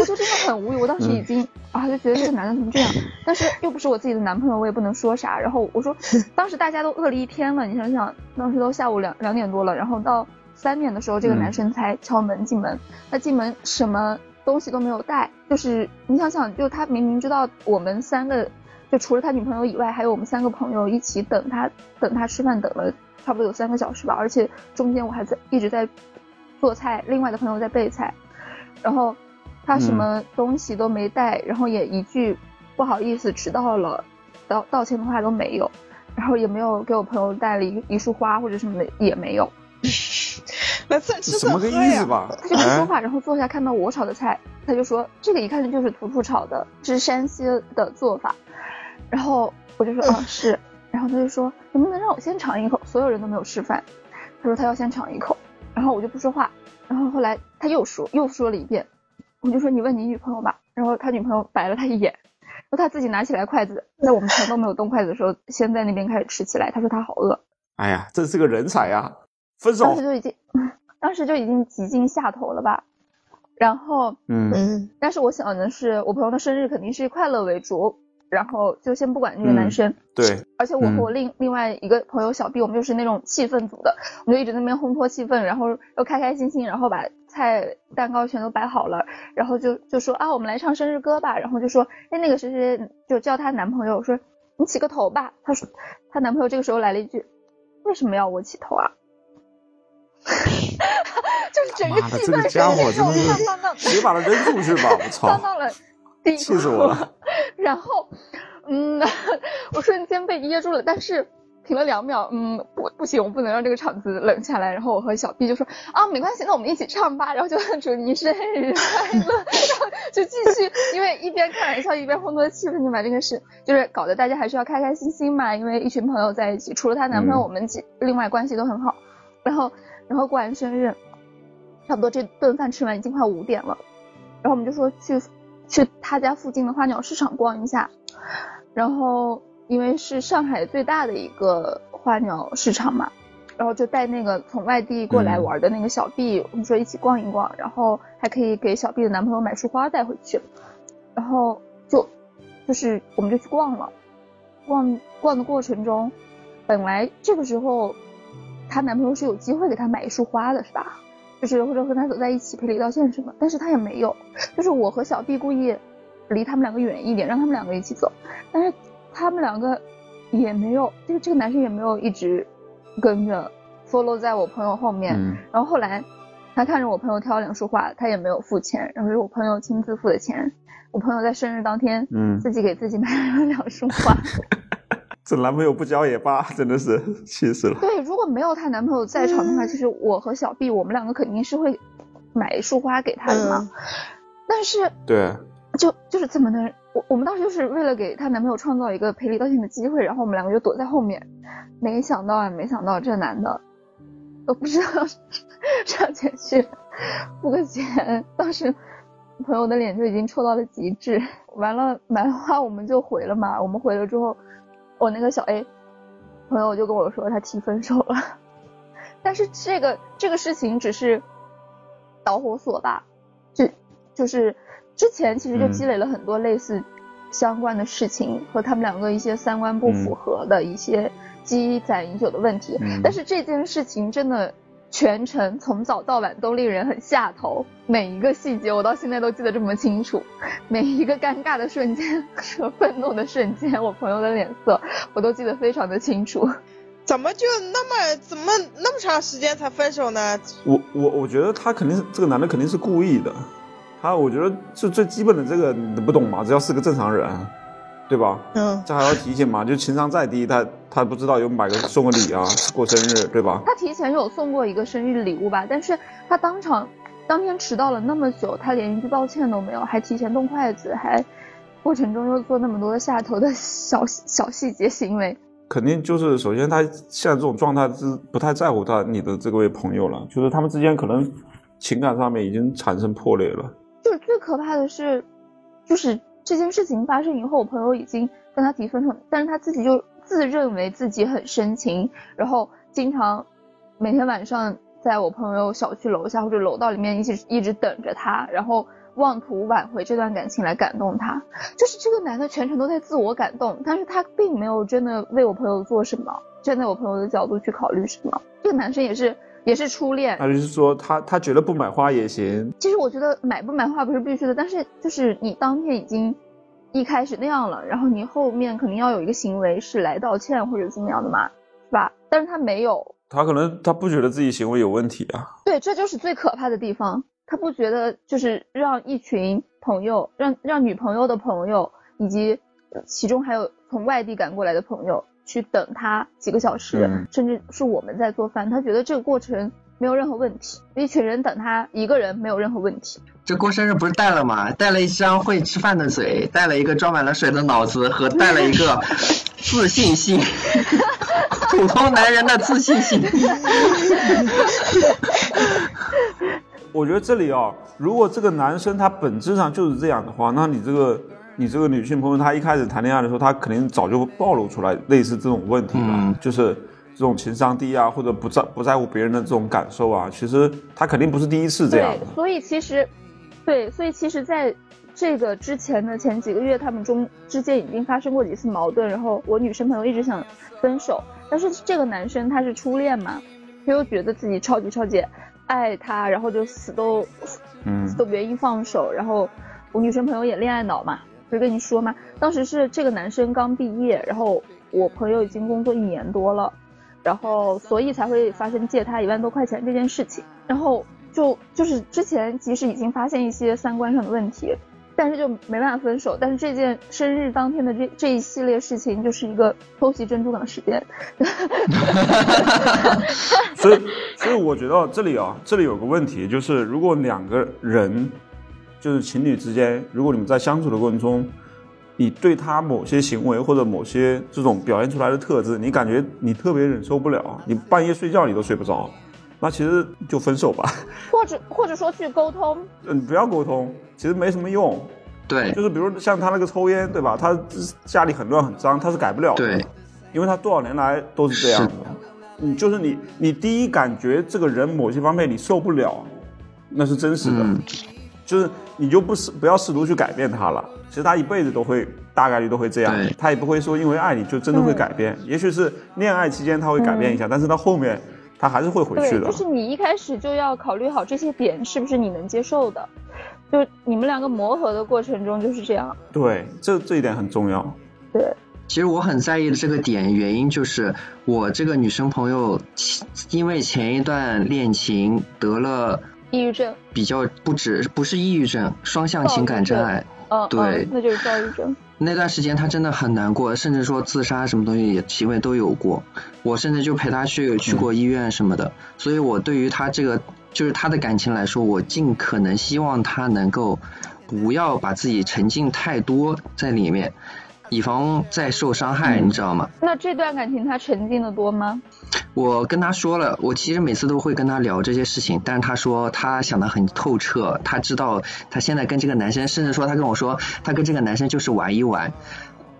我就真的很无语，我当时已经啊就觉得这个男的怎么这样，(laughs) 但是又不是我自己的男朋友，我也不能说啥。然后我说，(laughs) 当时大家都饿了一天了，你想想，当时都下午两两点多了，然后到三点的时候，这个男生才敲门进门。他进门什么东西都没有带，就是你想想，就他明明知道我们三个，就除了他女朋友以外，还有我们三个朋友一起等他，等他吃饭，等了差不多有三个小时吧，而且中间我还在一直在做菜，另外的朋友在备菜。然后他什么东西都没带，然后也一句不好意思迟到了，道道歉的话都没有，然后也没有给我朋友带了一一束花或者什么的也没有。(laughs) (laughs) 那这什么个意思吧？(laughs) 他就没说话，然后坐下看到我炒的菜，他就说这个一看就是图图炒的，这是山西的做法。然后我就说啊 (laughs) 是，然后他就说能不能让我先尝一口？所有人都没有吃饭，他说他要先尝一口，然后我就不说话。然后后来他又说又说了一遍，我就说你问你女朋友吧。然后他女朋友白了他一眼，然后他自己拿起来筷子，在我们全都没有动筷子的时候，先在那边开始吃起来。他说他好饿。哎呀，这是个人才呀！分手。当时就已经，当时就已经几近下头了吧。然后，嗯嗯，但是我想的是，我朋友的生日肯定是以快乐为主。然后就先不管那个男生，对，而且我和我另另外一个朋友小 B，我们就是那种气氛组的，我们就一直在那边烘托气氛，然后又开开心心，然后把菜蛋糕全都摆好了，然后就就说啊，我们来唱生日歌吧，然后就说，哎，那个谁谁就叫她男朋友说你起个头吧，她说她男朋友这个时候来了一句，为什么要我起头啊？(laughs) 就是整个气氛这个家伙真的是，别把他扔出去吧，我操，到了。气死我了！然后，嗯，我瞬间被噎住了，但是停了两秒，嗯，不，不行，我不能让这个场子冷下来。然后我和小 B 就说啊，没关系，那我们一起唱吧。然后就祝你生日快乐，然后就继续，因为一边开玩笑一边烘托气氛，就把这个事就是搞得大家还是要开开心心嘛。因为一群朋友在一起，除了她男朋友，我们几另外关系都很好。然后，然后过完生日，差不多这顿饭吃完已经快五点了，然后我们就说去。去他家附近的花鸟市场逛一下，然后因为是上海最大的一个花鸟市场嘛，然后就带那个从外地过来玩的那个小 B，我们说一起逛一逛，然后还可以给小 B 的男朋友买束花带回去，然后就就是我们就去逛了，逛逛的过程中，本来这个时候她男朋友是有机会给她买一束花的，是吧？就是或者和她走在一起赔礼道歉什么，但是她也没有。就是我和小 B 故意离他们两个远一点，让他们两个一起走，但是他们两个也没有，就是这个男生也没有一直跟着 follow 在我朋友后面。然后后来他看着我朋友挑两束花，他也没有付钱，然后是我朋友亲自付的钱。我朋友在生日当天，嗯，自己给自己买了两束花。(laughs) 这男朋友不交也罢，真的是气死了。对，如果没有她男朋友在场的话，其实我和小 B 我们两个肯定是会买一束花给她的嘛。但是，对，就就是怎么能，我我们当时就是为了给她男朋友创造一个赔礼道歉的机会，然后我们两个就躲在后面。没想到啊，没想到这男的都不知道 (laughs) 上前去付个钱，当时朋友的脸就已经臭到了极致。完了买了花我们就回了嘛，我们回了之后。我那个小 A 朋友就跟我说他提分手了，(laughs) 但是这个这个事情只是导火索吧，就就是之前其实就积累了很多类似相关的事情和他们两个一些三观不符合的一些积攒已久的问题，但是这件事情真的。全程从早到晚都令人很下头，每一个细节我到现在都记得这么清楚，每一个尴尬的瞬间 (laughs) 和愤怒的瞬间，我朋友的脸色我都记得非常的清楚。怎么就那么怎么那么长时间才分手呢？我我我觉得他肯定是这个男的肯定是故意的，他我觉得就最基本的这个你不懂吗？只要是个正常人，对吧？嗯，这还要提醒吗？就情商再低，他他不知道有买个送个礼啊，过生日，对吧？他提前有送过一个生日礼物吧，但是他当场当天迟到了那么久，他连一句抱歉都没有，还提前动筷子，还过程中又做那么多下头的小小细节行为。肯定就是，首先他现在这种状态是不太在乎他你的这位朋友了，就是他们之间可能情感上面已经产生破裂了。就是最可怕的是，就是这件事情发生以后，我朋友已经跟他提分手，但是他自己就自认为自己很深情，然后经常每天晚上在我朋友小区楼下或者楼道里面一直一直等着他，然后妄图挽回这段感情来感动他。就是这个男的全程都在自我感动，但是他并没有真的为我朋友做什么，站在我朋友的角度去考虑什么。这个男生也是也是初恋，那就是说他他觉得不买花也行，其实我觉得买不买花不是必须的，但是 (laughs) 就是你当天已经一开始那样了，然后你后面肯定要有一个行为是来道歉或者怎么样的嘛，是吧？但是他没有，他可能他不觉得自己行为有问题啊。对，这就是最可怕的地方。他不觉得就是让一群朋友，让让女朋友的朋友，以及呃其中还有从外地赶过来的朋友去等他几个小时，嗯甚至是我们在做饭，他觉得这个过程没有任何问题，一群人等他一个人没有任何问题。这过生日不是带了吗？带了一张会吃饭的嘴，带了一个装满了水的脑子，和 (laughs) 带了一个自信心，普通男人的自信心。(laughs) 我觉得这里啊，如果这个男生他本质上就是这样的话，那你这个你这个女性朋友，她一开始谈恋爱的时候，她肯定早就暴露出来类似这种问题了，嗯就是这种情商低啊，或者不在不在乎别人的这种感受啊，其实她肯定不是第一次这样。所以其实，对，所以其实在这个之前的前几个月，他们中之间已经发生过几次矛盾，然后我女生朋友一直想分手，但是这个男生他是初恋嘛，他又觉得自己超级超级爱他，然后就死都嗯死都不愿意放手，然后我女生朋友也恋爱脑嘛，不是跟你说吗？当时是这个男生刚毕业，然后我朋友已经工作一年多了，然后所以才会发生借他一万多块钱这件事情。然后就就是之前其实已经发现一些三观上的问题，但是就没办法分手。但是这件生日当天的这这一系列事情，就是一个偷袭珍珠港事件。所以，所以我觉得这里啊，这里有个问题，就是如果两个人，就是情侣之间，如果你们在相处的过程中，你对他某些行为或者某些这种表现出来的特质，你感觉你特别忍受不了，你半夜睡觉你都睡不着，那其实就分手吧。或者或者说去沟通，嗯，不要沟通，其实没什么用。对就是比如像他那个抽烟，对吧？他家里很乱很脏，他是改不了的。对，因为他多少年来都是这样的。你就是你，你第一感觉这个人某些方面你受不了，那是真实的。嗯就是你就不试不要试图去改变他了。其实他一辈子都会大概率都会这样对，他也不会说因为爱你就真的会改变。也许是恋爱期间他会改变一下，但是到后面他还是会回去，的。就是你一开始就要考虑好这些点是不是你能接受的，就你们两个磨合的过程中就是这样。对，这这一点很重要。对，其实我很在意的这个点，原因就是我这个女生朋友，因为前一段恋情得了抑郁症，比较不止不是抑郁症，双向情感障碍。嗯，对嗯，那就是躁郁症。那段时间他真的很难过，甚至说自杀什么东西行为都有过。我甚至就陪他去去过医院什么的。所以我对于他这个就是他的感情来说，我尽可能希望他能够不要把自己沉浸太多在里面，以防再受伤害，你知道吗？那这段感情他沉浸的多吗？我跟他说了，我其实每次都会跟他聊这些事情，但是他说他想的很透彻，他知道他现在跟这个男生，甚至说他跟我说他跟这个男生就是玩一玩。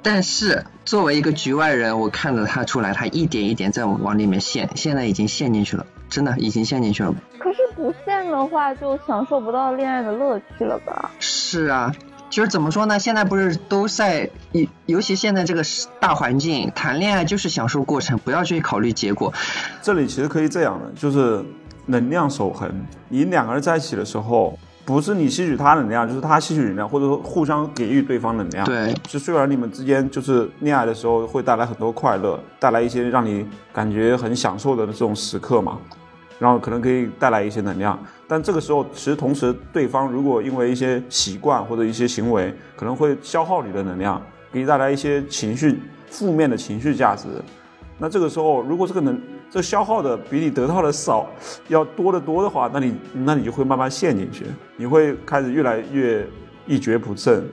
但是作为一个局外人，我看着他出来，他一点一点在往里面陷，现在已经陷进去了，真的已经陷进去了。可是不陷的话，就享受不到恋爱的乐趣了吧？是啊，就是怎么说呢？现在不是都在，尤尤其现在这个大环境，谈恋爱就是享受过程，不要去考虑结果。这里其实可以这样的，就是能量守恒。你两个人在一起的时候，不是你吸取他能量，就是他吸取能量，或者说互相给予对方能量。对，就虽然你们之间就是恋爱的时候会带来很多快乐，带来一些让你感觉很享受的这种时刻嘛，然后可能可以带来一些能量，但这个时候其实同时对方如果因为一些习惯或者一些行为可能会消耗你的能量，给你带来一些情绪负面的情绪价值。那这个时候，如果这个能这消耗的比你得到的少，要多得多的话，那你那你就会慢慢陷进去，你会开始越来越一蹶不振，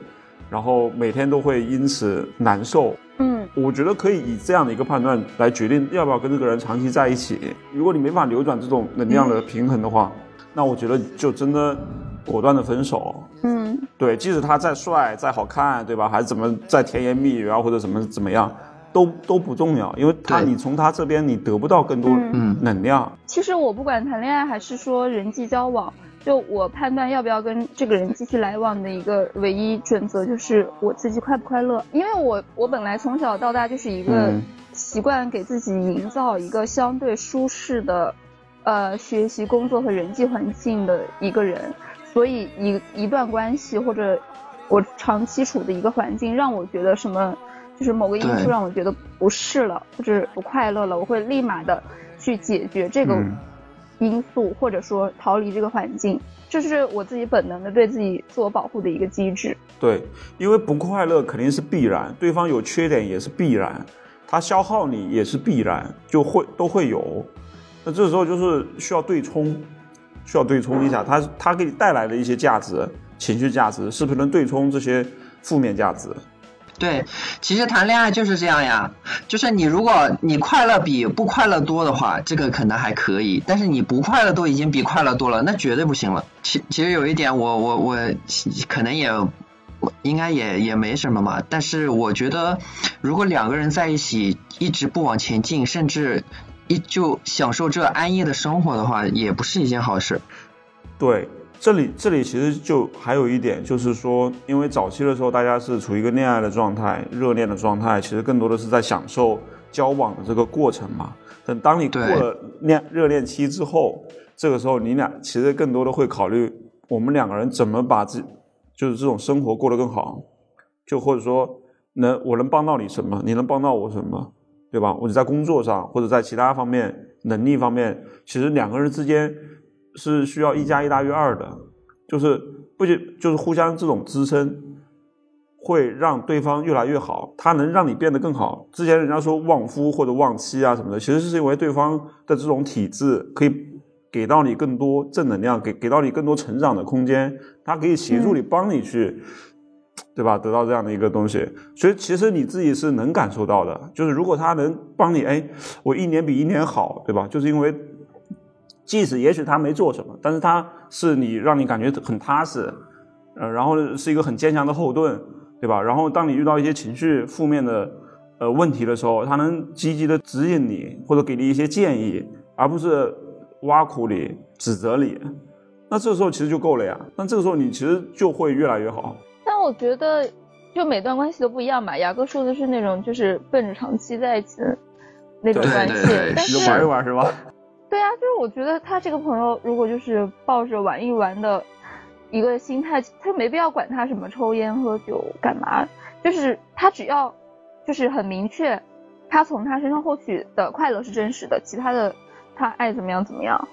然后每天都会因此难受。嗯，我觉得可以以这样的一个判断来决定要不要跟这个人长期在一起。如果你没法扭转这种能量的平衡的话，那我觉得就真的果断的分手。嗯，对，即使他再帅、再好看，对吧？还是怎么再甜言蜜语啊，或者怎么怎么样，都都不重要，因为他你从他这边你得不到更多嗯能量。其实我不管谈恋爱还是说人际交往，就我判断要不要跟这个人继续来往的一个唯一准则就是我自己快不快乐。因为我我本来从小到大就是一个嗯习惯给自己营造一个相对舒适的，呃，学习、工作和人际环境的一个人，所以一一段关系或者我长期处的一个环境让我觉得什么。就是某个因素让我觉得不适了，或者不快乐了，我会立马的去解决这个嗯因素，或者说逃离这个环境，这是我自己本能的对自己自我保护的一个机制。对，因为不快乐肯定是必然，对方有缺点也是必然，他消耗你也是必然，就会都会有。那这时候就是需要对冲，需要对冲一下，他他给你带来的一些价值、情绪价值，是不是能对冲这些负面价值？对，其实谈恋爱就是这样呀，就是你如果你快乐比不快乐多的话，这个可能还可以，但是你不快乐都已经比快乐多了，那绝对不行了。其其实有一点我，我我可能也应该也也没什么嘛，但是我觉得，如果两个人在一起一直不往前进，甚至一就享受这安逸的生活的话，也不是一件好事。对，这里这里其实就还有一点，就是说，因为早期的时候大家是处于一个恋爱的状态、热恋的状态，其实更多的是在享受交往的这个过程嘛。等当你过了恋热恋期之后，这个时候你俩其实更多的会考虑我们两个人怎么把自就是这种生活过得更好，就或者说能我能帮到你什么，你能帮到我什么，对吧？或者在工作上或者在其他方面能力方面，其实两个人之间是需要一加一大于二的，就是不仅就是互相这种支撑，会让对方越来越好，他能让你变得更好。之前人家说旺夫或者旺妻啊什么的，其实是因为对方的这种体质可以给到你更多正能量，给给到你更多成长的空间，他可以协助你，帮你去。对吧？得到这样的一个东西，所以其实你自己是能感受到的。就是如果他能帮你，哎，我一年比一年好，对吧？就是因为，即使也许他没做什么，但是他是你让你感觉很踏实，呃，然后是一个很坚强的后盾，对吧？然后当你遇到一些情绪负面的呃问题的时候，他能积极的指引你，或者给你一些建议，而不是挖苦你、指责你。那这个时候其实就够了呀。那这个时候你其实就会越来越好。但我觉得，就每段关系都不一样吧。雅哥说的是那种就是奔着长期在一起的那种关系，对对但是玩一玩是吧？对啊，就是我觉得他这个朋友如果就是抱着玩一玩的一个心态，他没必要管他什么抽烟喝酒干嘛，就是他只要就是很明确，他从他身上获取的快乐是真实的，其他的他爱怎么样怎么样。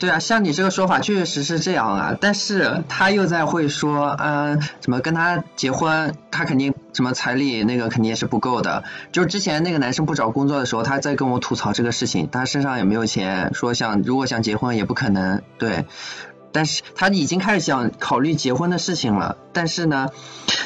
对啊，像你这个说法确实是这样啊，但是他又在会说，嗯、怎么跟他结婚，他肯定什么彩礼那个肯定也是不够的。就是之前那个男生不找工作的时候，他在跟我吐槽这个事情，他身上也没有钱，说想如果想结婚也不可能，对。但是他已经开始想考虑结婚的事情了，但是呢，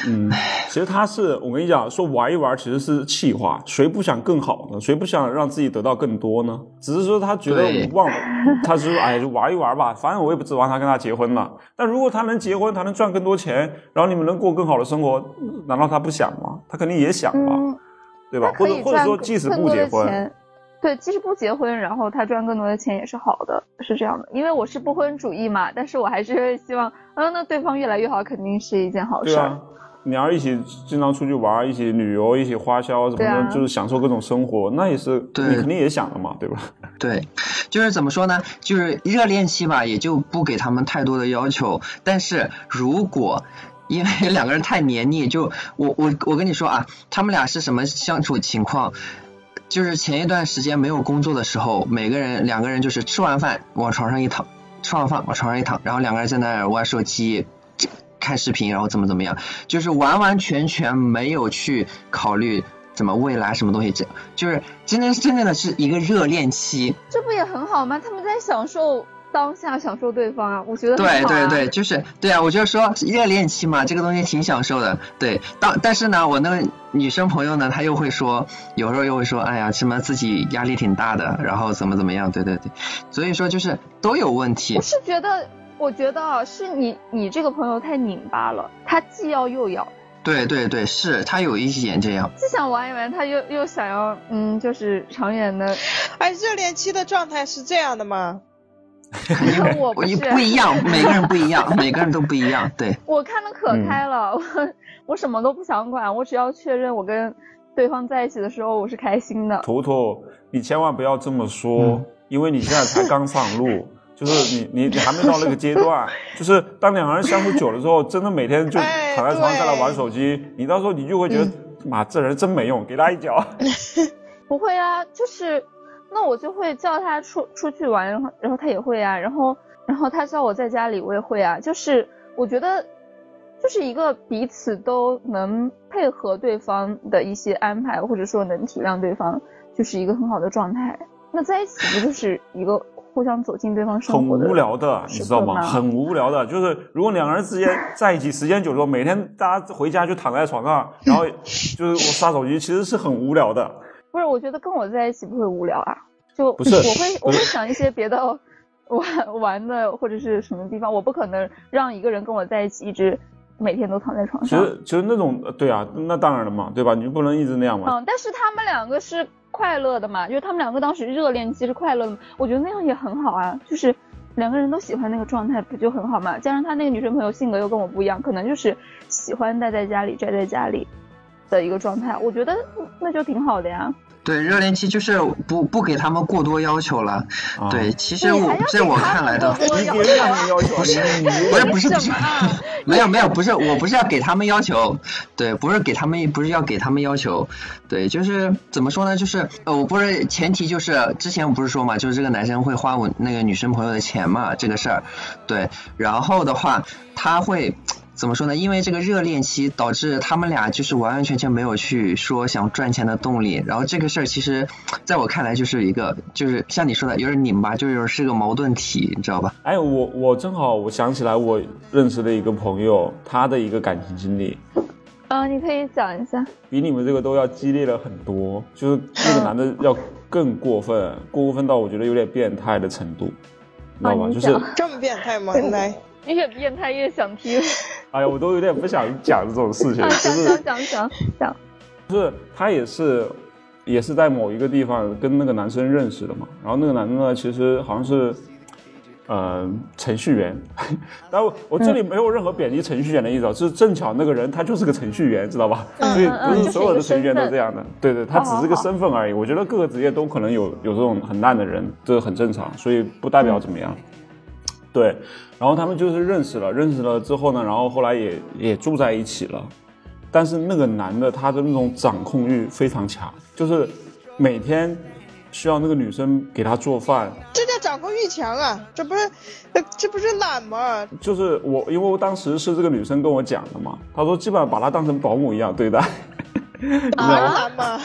嗯，其实他是我跟你讲，说玩一玩其实是气话，谁不想更好呢？谁不想让自己得到更多呢？只是说他觉得对忘了，他是说哎就玩一玩吧，反正我也不指望他跟他结婚了。但如果他能结婚，他能赚更多钱，然后你们能过更好的生活，难道他不想吗？他肯定也想吧，嗯，对吧？或者或者说即使不结婚，钱，对，即使不结婚，然后他赚更多的钱也是好的，是这样的。因为我是不婚主义嘛，但是我还是 (laughs) 希望，嗯，那对方越来越好，肯定是一件好事儿。对啊。你要一起经常出去玩，一起旅游，一起花销什么的，啊就是享受各种生活，那也是对你肯定也想的嘛，对吧？(laughs) 对，就是怎么说呢？就是热恋期吧，也就不给他们太多的要求。但是如果因为两个人太黏腻，就我我我跟你说啊，他们俩是什么相处情况？就是前一段时间没有工作的时候，每个人两个人就是吃完饭往床上一躺，吃完饭往床上一躺，然后两个人在那儿玩手机。看视频，然后怎么怎么样，就是完完全全没有去考虑怎么未来什么东西，这就是真正真正的是一个热恋期。这不也很好吗？他们在享受当下，享受对方啊，我觉得很对对对，就是对啊，我就说热恋期嘛，这个东西挺享受的。对，当但是呢，我那个女生朋友呢，她又会说，有时候又会说，哎呀，什么自己压力挺大的，然后怎么怎么样，对对对，所以说就是都有问题我。是觉得，我觉得啊，是你你这个朋友太拧巴了，他既要又要，对对对，是他有一点这样。既想玩一玩，他又又想要，嗯，就是长远的。哎，热恋期的状态是这样的吗？(laughs) 我不是，我不一样，每个人不一样，每个人都不一样。对，(laughs) 我看的可开了，我 (laughs) 我什么都不想管，我只要确认我跟对方在一起的时候我是开心的。图图，你千万不要这么说，嗯因为你现在才刚上路，就是你你你还没到那个阶段，就是当两个人相处久了之后，真的每天就哎躺在床上在那玩手机，你到时候你就会觉得，妈、这人真没用，给他一脚。不会啊，就是那我就会叫他出出去玩，然后然后他也会啊，然后然后他叫我在家里我也会啊，就是我觉得就是一个彼此都能配合对方的一些安排，或者说能体谅对方，就是一个很好的状态。那在一起不就是一个互相走进对方生活的无聊的，你知道吗很无聊的，就是如果两个人之间 (laughs) 在一起时间久了，每天大家回家就躺在床上，然后就是我刷手机，其实是很无聊的。不是，我觉得跟我在一起不会无聊啊，就不是我会我会想一些别的玩玩的或者是什么地方，我不可能让一个人跟我在一起一直每天都躺在床上。其实其实那种呃对啊，那当然了嘛，对吧？你不能一直那样嘛。嗯，但是他们两个是快乐的嘛，就是他们两个当时热恋期是快乐的，我觉得那样也很好啊，就是两个人都喜欢那个状态，不就很好嘛？加上他那个女生朋友性格又跟我不一样，可能就是喜欢待在家里宅在家里的一个状态，我觉得那就挺好的呀。对，热恋期就是不不给他们过多要求了。啊对，其实我在我看来的，(laughs) 不是不是不是不是没有没有，不是我不是要给他们要求，对，不是给他们不是要给他们要求，对，就是怎么说呢？就是呃，我不是前提就是之前我不是说嘛，就是这个男生会花我那个女生朋友的钱嘛，这个事儿，对，然后的话他会。怎么说呢？因为这个热恋期导致他们俩就是完完全全没有去说想赚钱的动力，然后这个事儿其实在我看来就是一个就是像你说的有点拧巴，就是是个矛盾体，你知道吧？哎，我我正好我想起来，我认识的一个朋友，他的一个感情经历，嗯，你可以讲一下。比你们这个都要激烈了很多。就是那个男的要更过分，过分到我觉得有点变态的程度，你知道吧？就是这么变态吗？(laughs) 来，越变态越想听，哎呀，我都有点不想讲这种事情，啊，就是讲讲讲。就是他也是也是在某一个地方跟那个男生认识的嘛，然后那个男的呢，其实好像是。呃，程序员，(laughs) 然后我这里没有任何贬低程序员的意思啊，是正巧那个人他就是个程序员，知道吧？所以不是所有的程序员都这样的，对对，他只是个身份而已。我觉得各个职业都可能有有这种很烂的人，这很正常，所以不代表怎么样。对，然后他们就是认识了，认识了之后呢，然后后来也也住在一起了。但是那个男的他的那种掌控欲非常强，就是每天需要那个女生给他做饭，这叫掌控欲强啊！这不是，呃这不是懒吗？就是我，因为我当时是这个女生跟我讲的嘛，她说基本上把她当成保姆一样对待。(laughs) 啊，懒吗？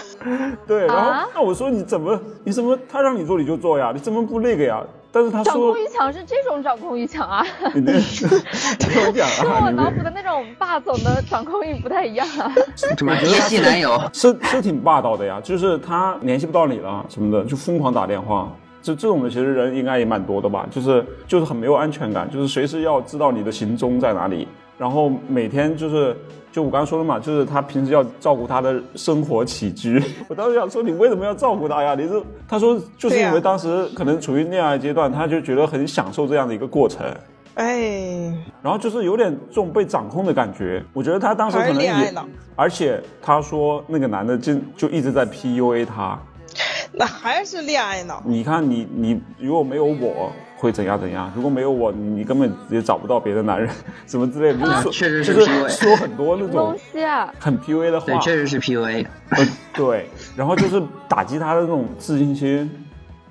对，然后、啊那我说你怎么你怎么他让你做你就做呀，你怎么不那个呀？但是他说掌控欲强是这种掌控欲强啊，你那听我讲跟啊，跟我脑补的那种霸总的掌控欲不太一样啊。什么业绩男友？是是挺霸道的呀，就是他联系不到你了什么的，就疯狂打电话。就这种的，其实人应该也蛮多的吧，就是就是很没有安全感，就是随时要知道你的行踪在哪里，然后每天就是就我刚刚说的嘛，就是他平时要照顾他的生活起居。(laughs) 我当时想说，你为什么要照顾他呀？你是他说就是因为当时可能处于恋爱阶段，他就觉得很享受这样的一个过程。哎，然后就是有点这种被掌控的感觉。我觉得他当时可能恋爱脑，而且他说那个男的就就一直在 PUA 他。那还是恋爱脑。你看你你如果没有我会怎样怎样，如果没有我你你根本也找不到别的男人什么之类的，就是说、啊确实就是是 PUA 说很多那什么东种西啊？很 PUA 的话对，，确实是 PUA。呃对，然后就是打击他的那种自信心，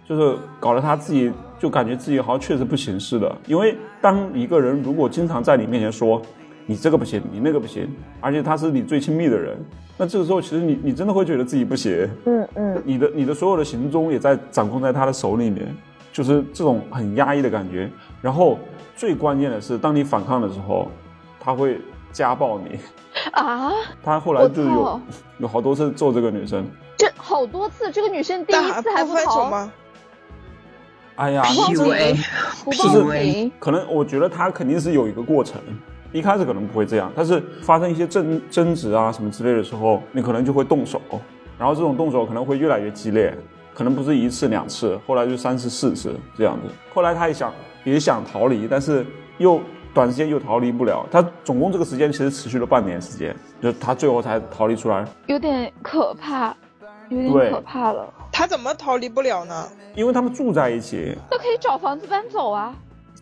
就是搞得他自己就感觉自己好像确实不行似的。因为当一个人如果经常在你面前说你这个不行，你那个不行，而且他是你最亲密的人，那这个时候其实你你真的会觉得自己不行，嗯嗯，你的你的所有的行踪也在掌控在他的手里面，就是这种很压抑的感觉。然后最关键的是，当你反抗的时候，他会家暴你。啊，(laughs) 他后来就是有有好多次揍这个女生。这好多次，这个女生第一次还不分手逃，吗？哎呀，不这 PUA 不就是报警，可能我觉得他肯定是有一个过程，一开始可能不会这样，但是发生一些争争执啊什么之类的时候，你可能就会动手，然后这种动手可能会越来越激烈，可能不是一次两次，后来就三次四次这样子。后来他也想也想逃离，但是又短时间又逃离不了，他总共这个时间其实持续了半年时间，就他最后才逃离出来，有点可怕，有点可怕了。他怎么逃离不了呢？因为他们住在一起，那可以找房子搬走啊。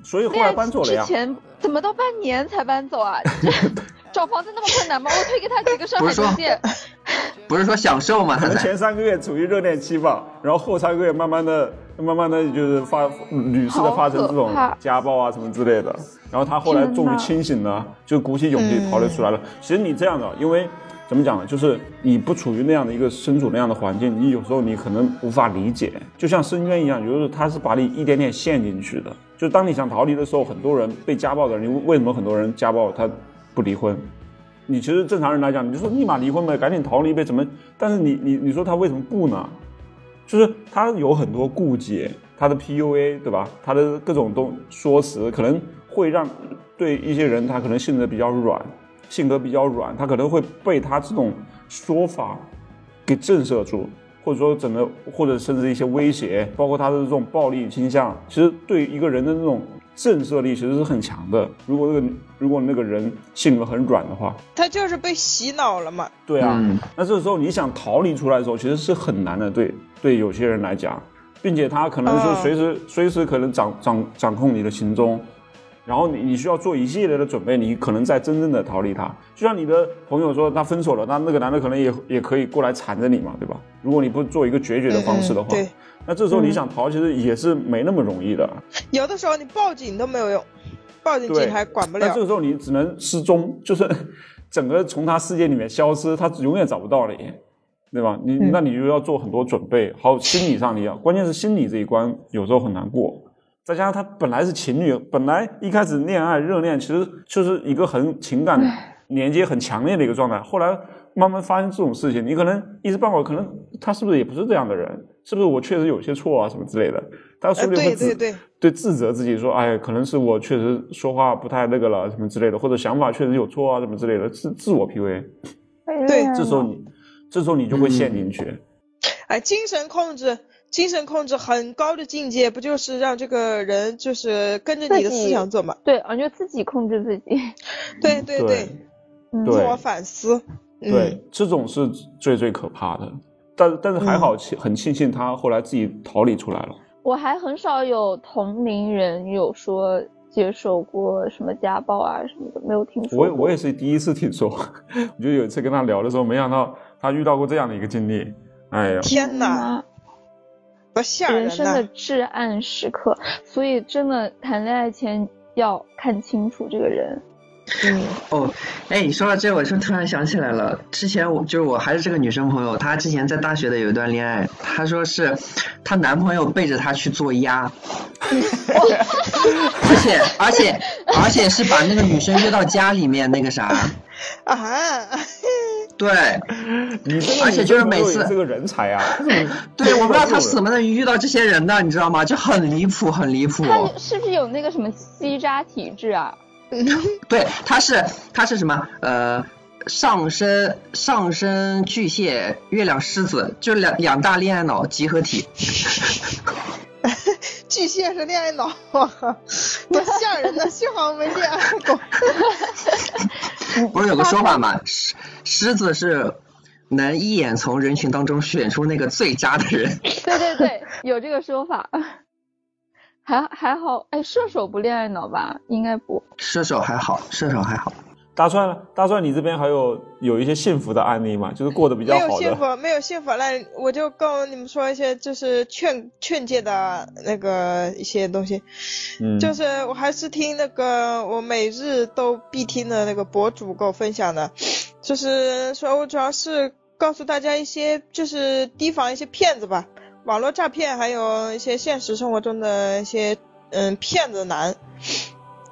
所以后来搬走了呀。之前怎么到半年才搬走啊？找房子那么困难吗？我推给他几个上海中介。不是说享受吗？可能他前三个月处于热恋期吧，然后后三个月慢慢的、慢慢的就是发屡次的发生这种家暴啊什么之类的。然后他后来终于清醒了，就鼓起勇气逃离出来了。其实你这样的，因为怎么讲呢？就是你不处于那样的一个身处那样的环境，你有时候你可能无法理解，就像深渊一样，有的时候它是把你一点点陷进去的。就当你想逃离的时候，很多人被家暴的人，你为什么很多人家暴他不离婚？你其实正常人来讲，你就说立马离婚呗，赶紧逃离呗，怎么？但是你你你说他为什么不呢？就是他有很多顾忌，他的 PUA 对吧？他的各种东说辞可能会让对一些人他可能性格比较软，性格比较软，他可能会被他这种说法给震慑住，或者说整个或者甚至一些威胁，包括他的这种暴力倾向，其实对一个人的这种震慑力其实是很强的。如果那个如果那个人性格很软的话，他就是被洗脑了嘛。对啊，嗯那这个时候你想逃离出来的时候，其实是很难的，对对有些人来讲，并且他可能是嗯随时、随时可能掌掌掌控你的行踪，然后你你需要做一系列的准备，你可能在真正的逃离他。就像你的朋友说他分手了，那那个男的可能也也可以过来缠着你嘛，对吧？如果你不做一个决绝的方式的话，嗯对，那这时候你想逃，其实也是没那么容易的。有的时候你报警都没有用，报警警察管不了那这。个时候你只能失踪，就是 (laughs) 整个从他世界里面消失，他永远找不到你，对吧？你、嗯那你就要做很多准备，还有心理上你要，关键是心理这一关有时候很难过。再加上他本来是情侣，本来一开始恋爱热恋，其实就是一个很情感连接很强烈的一个状态。后来慢慢发生这种事情，你可能一时半会儿可能他是不是也不是这样的人？是不是我确实有些错啊什么之类的？他说不定会自、呃对对对对自责自己说，哎，可能是我确实说话不太那个了，什么之类的，或者想法确实有错啊，什么之类的，自自我 PUA。对这时候你，这时候你就会陷进去。哎，精神控制，精神控制很高的境界，不就是让这个人就是跟着你的思想走嘛？对，啊，就自己控制自己。(laughs) 对对对嗯自我反思。嗯、对，这种是最最可怕的。但但是还好，庆很庆幸他后来自己逃离出来了。我还很少有同龄人有说接受过什么家暴啊什么的，没有听说过。我也我也是第一次听说，(laughs) 我就有一次跟他聊的时候，没想到他遇到过这样的一个经历。哎呀，天哪，人生的！至暗时刻，所以真的谈恋爱前要看清楚这个人。嗯，哦，哎，你说到这，我就突然想起来了，之前我就是我还是这个女生朋友，她之前在大学的有一段恋爱，她说是她男朋友背着她去做鸭，(laughs) 而且而且而且是把那个女生约到家里面那个啥，啊，(laughs) 对 (laughs) 你这个而且就是每次女生朋友也是个人才啊！(laughs) 对，我不知道他是怎么能遇到这些人的，你知道吗？就很离谱，很离谱。他是不是有那个什么吸渣体质啊？(laughs) 对，他是他是什么？呃，上升上升巨蟹，月亮狮子，就两两大恋爱脑集合体。巨蟹是恋爱脑，多吓人呢！幸好我没恋爱过。(laughs) 不是有个说法吗？狮狮子是能一眼从人群当中选出那个最佳的人。(laughs) 对对对，有这个说法。还还好，哎，射手不恋爱脑吧？应该不。射手还好，射手还好。大帅呢？大帅，你这边还有有一些幸福的案例吗？就是过得比较好没有。幸福，没有幸福，那我就跟你们说一些就是劝劝诫的那个一些东西。嗯，就是我还是听那个我每日都必听的那个博主给我分享的，就是说我主要是告诉大家一些就是提防一些骗子吧，网络诈骗，还有一些现实生活中的一些嗯骗子男，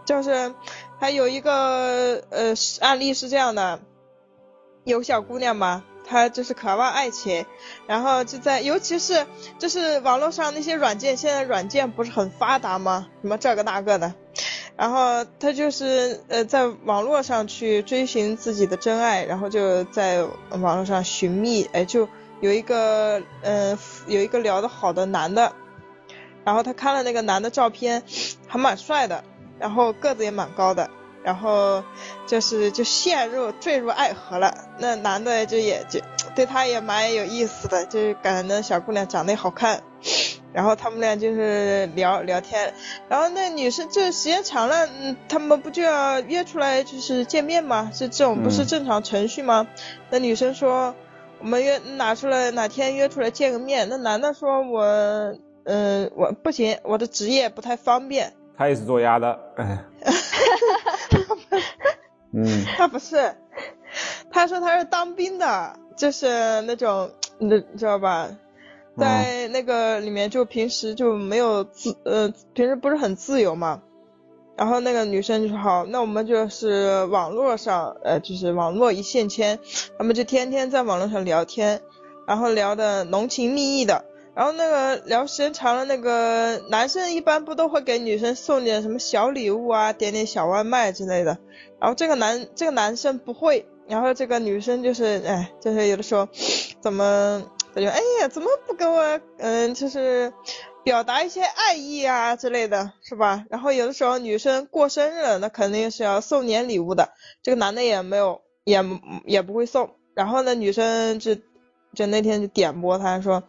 就是还有一个呃案例是这样的，有小姑娘嘛，她就是渴望爱情，然后就在，尤其是就是网络上那些软件，现在软件不是很发达吗？什么这个那个的，然后她就是呃在网络上去追寻自己的真爱，然后就在网络上寻觅，哎，就有一个嗯、有一个聊得好的男的，然后她看了那个男的照片，还蛮帅的，然后个子也蛮高的。然后就是就陷入坠入爱河了，那男的就也就对他也蛮有意思的，就是感觉那小姑娘长得好看，(sniffs) 然后他们俩就是聊聊天，然后那女生就时间长了，嗯，他们不就要约出来就是见面吗？是这种不是正常程序吗？那女生说我们约拿出来哪天约出来见个面，那男的说我嗯我不行，我的职业不太方便。他也是做鸭的，哎。(laughs) 嗯，他不是，他说他是当兵的，就是那种，你知道吧？在那个里面，就平时就没有自，呃，平时不是很自由嘛。然后那个女生就说好，那我们就是网络上，呃，就是网络一线牵，他们就天天在网络上聊天，然后聊的浓情蜜意的。然后那个聊时间长了，那个男生一般不都会给女生送点什么小礼物啊，点点小外卖之类的。然后这个男这个男生不会，然后这个女生就是哎，就是有的时候怎么他就哎呀，怎么不给我嗯，就是表达一些爱意啊之类的，是吧？然后有的时候女生过生日，那肯定是要送点礼物的，这个男的也没有也也不会送。然后呢，女生就就那天就点拨他说。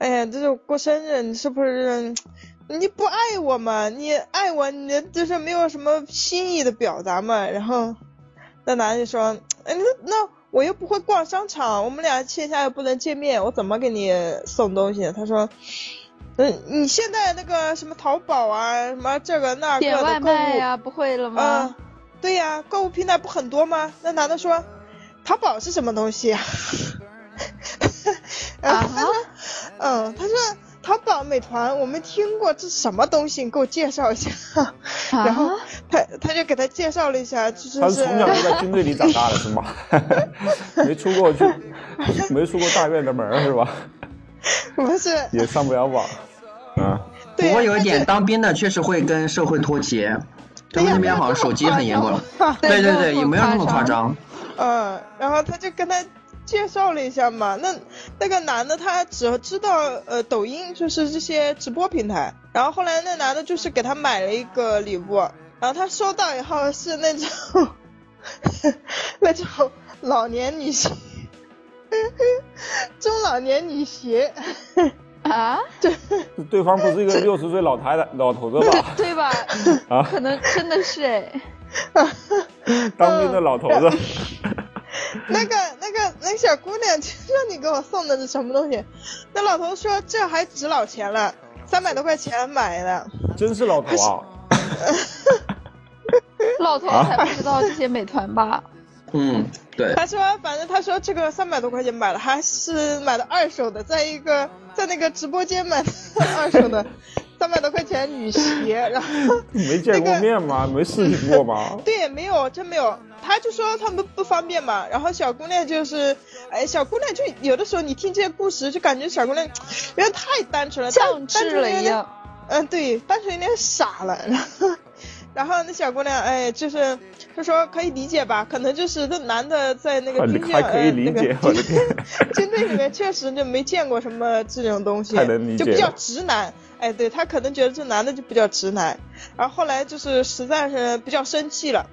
哎呀，这是过生日，你是不是你不爱我嘛？你爱我，你就是没有什么心意的表达嘛。然后那男的就说，哎，那那我又不会逛商场，我们俩线下又不能见面，我怎么给你送东西？他说，嗯，你现在那个什么淘宝啊，什么这个那个点外卖呀、啊，不会了吗？嗯，对呀，购物平台不很多吗？那男的说，淘宝是什么东西呀、啊？(laughs) (laughs) 嗯，他说淘宝、美团我没听过，这什么东西？你给我介绍一下。啊、然后他他就给他介绍了一下，就是他是从小就在军队里长大的是吗？(laughs) 没出过去，没出过大院的门是吧？不是，也上不了网。嗯。对不过有一点，当兵的确实会跟社会脱节。他们那边好像手机很严格。对对对，也没有那么夸张。嗯，然后他就跟他。介绍了一下嘛，那那个男的他只知道呃抖音就是这些直播平台，然后后来那男的就是给他买了一个礼物，然后他收到以后是那种 (laughs) 那种老年女鞋，(laughs) 中老年女鞋啊，对，对方不是一个六十岁老太太老头子吧？(laughs) 对吧？啊，可能真的是哎，当兵的老头子。(laughs) 那个、那个、那个小姑娘，让你给我送的是什么东西？那老头说这还值老钱了，三百多块钱买的。真是老头啊！(laughs) 老头才不知道这些美团吧？(laughs) 嗯，对。他说，反正他说这个三百多块钱买的，还是买的二手的，在一个在那个直播间买的二手的。三百多块钱女鞋，然后没见过面吗？没视频过吗？(laughs) 对，没有，真没有。他就说他们不方便嘛，然后小姑娘就是，哎，小姑娘就有的时候你听这些故事，就感觉小姑娘有点太单纯了，像智了一样。嗯，对，单纯有点傻了。然后，然后那小姑娘，哎，就是她说可以理解吧，可能就是那男的在那个军还可以理解，(laughs) 军队里面确实就没见过什么这种东西，就比较直男。哎，对他可能觉得这男的就比较直男，然后后来就是实在是比较生气了，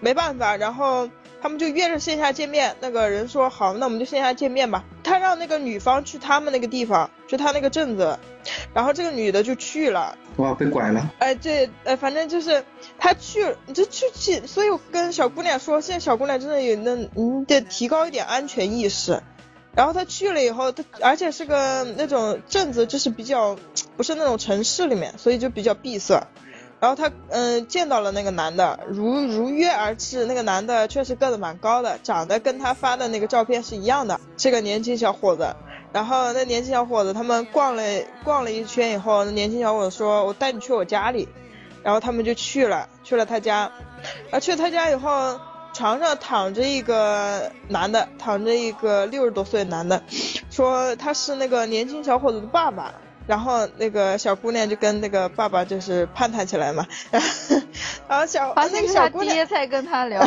没办法，然后他们就约着线下见面。那个人说好，那我们就线下见面吧。他让那个女方去他们那个地方，就他那个镇子，然后这个女的就去了。哇，被拐了。哎，对，哎，反正就是他去，你就去去，所以我跟小姑娘说，现在小姑娘真的有那，你得提高一点安全意识。然后他去了以后，他而且是个那种镇子，就是比较不是那种城市里面，所以就比较闭塞。然后他嗯见到了那个男的，如如约而至。那个男的确实个子蛮高的，长得跟他发的那个照片是一样的，是个年轻小伙子。然后那年轻小伙子他们逛了逛了一圈以后，那年轻小伙子说：“我带你去我家里。”然后他们就去了，去了他家。啊，去他家以后，床上躺着一个男的，躺着一个六十多岁的男的，说他是那个年轻小伙子的爸爸。然后那个小姑娘就跟那个爸爸就是攀谈起来嘛，(laughs) 然后小那个小姑娘爹才跟他聊，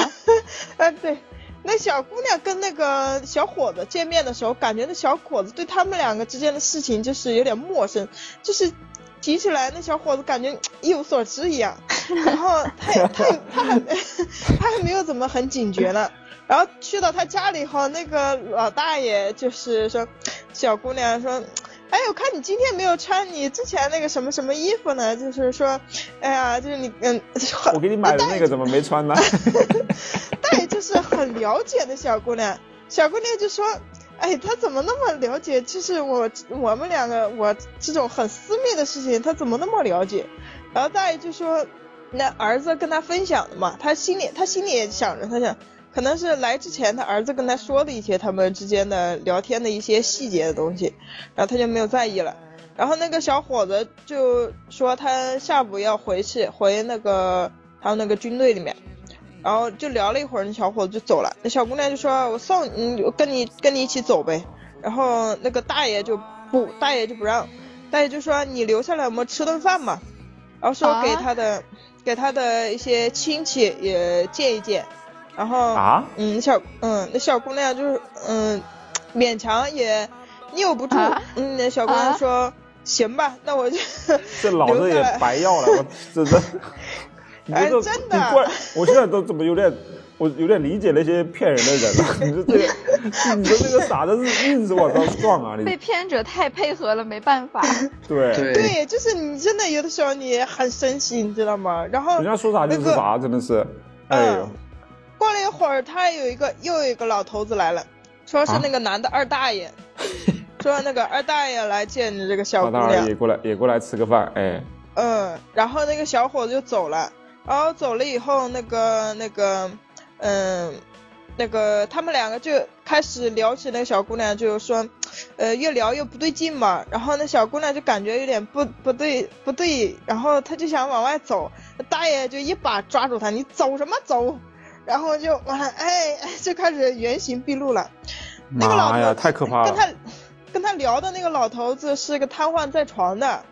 啊 (laughs) 对，那小姑娘跟那个小伙子见面的时候，感觉那小伙子对他们两个之间的事情就是有点陌生，就是提起来那小伙子感觉一无所知一样，(laughs) 然后他他他还他还没有怎么很警觉呢，(laughs) 然后去到他家里以后，那个老大爷就是说，小姑娘说。哎，我看你今天没有穿你之前那个什么什么衣服呢？就是说，哎呀，就是你嗯，(laughs) 我给你买的那个怎么没穿呢？大爷就是很了解的小姑娘，小姑娘就说，哎，他怎么那么了解？就是我我们两个我这种很私密的事情，他怎么那么了解？然后大爷就说，那儿子跟他分享的嘛，他心里他心里也想着，他想。可能是来之前他儿子跟他说的一些他们之间的聊天的一些细节的东西，然后他就没有在意了。然后那个小伙子就说他下午要回去回那个他们那个军队里面，然后就聊了一会儿，那小伙子就走了。那小姑娘就说：“我送你，我跟你跟你一起走呗。”然后那个大爷就不，大爷就不让，大爷就说：“你留下来，我们吃顿饭嘛。”然后说给他的给他的一些亲戚也见一见。然后啊，嗯，小嗯，那小姑娘就是嗯，勉强也拗不住，嗯，那小姑娘说行吧，那我就这老子也白要了，我这这，(laughs) 哎，真的，我现在都怎么有点，我有点理解那些骗人的人 (laughs) 了。你说这个，你说这个傻子是硬是往上撞啊！你被骗者太配合了，没办法。(laughs) 对对，就是你真的有的时候你很生气，你知道吗？然后人家说啥就是啥，真的是，哎呦。过了一会儿，他有一个又有一个老头子来了，说是那个男的二大爷，(laughs) 说那个二大爷来见你这个小姑娘，也过来也过来吃个饭，哎，嗯，然后那个小伙子就走了，然后走了以后，那个那个，嗯，那个他们两个就开始聊起那个小姑娘，就说，(tsk) 呃，越聊越不对劲嘛，然后那小姑娘就感觉有点不不对不对，然后她就想往外走，大爷就一把抓住她，你走什么走？然后就完，哎，就开始原形毕露了。那个老呀，太可怕了！跟他跟他聊的那个老头子是个瘫痪在床的，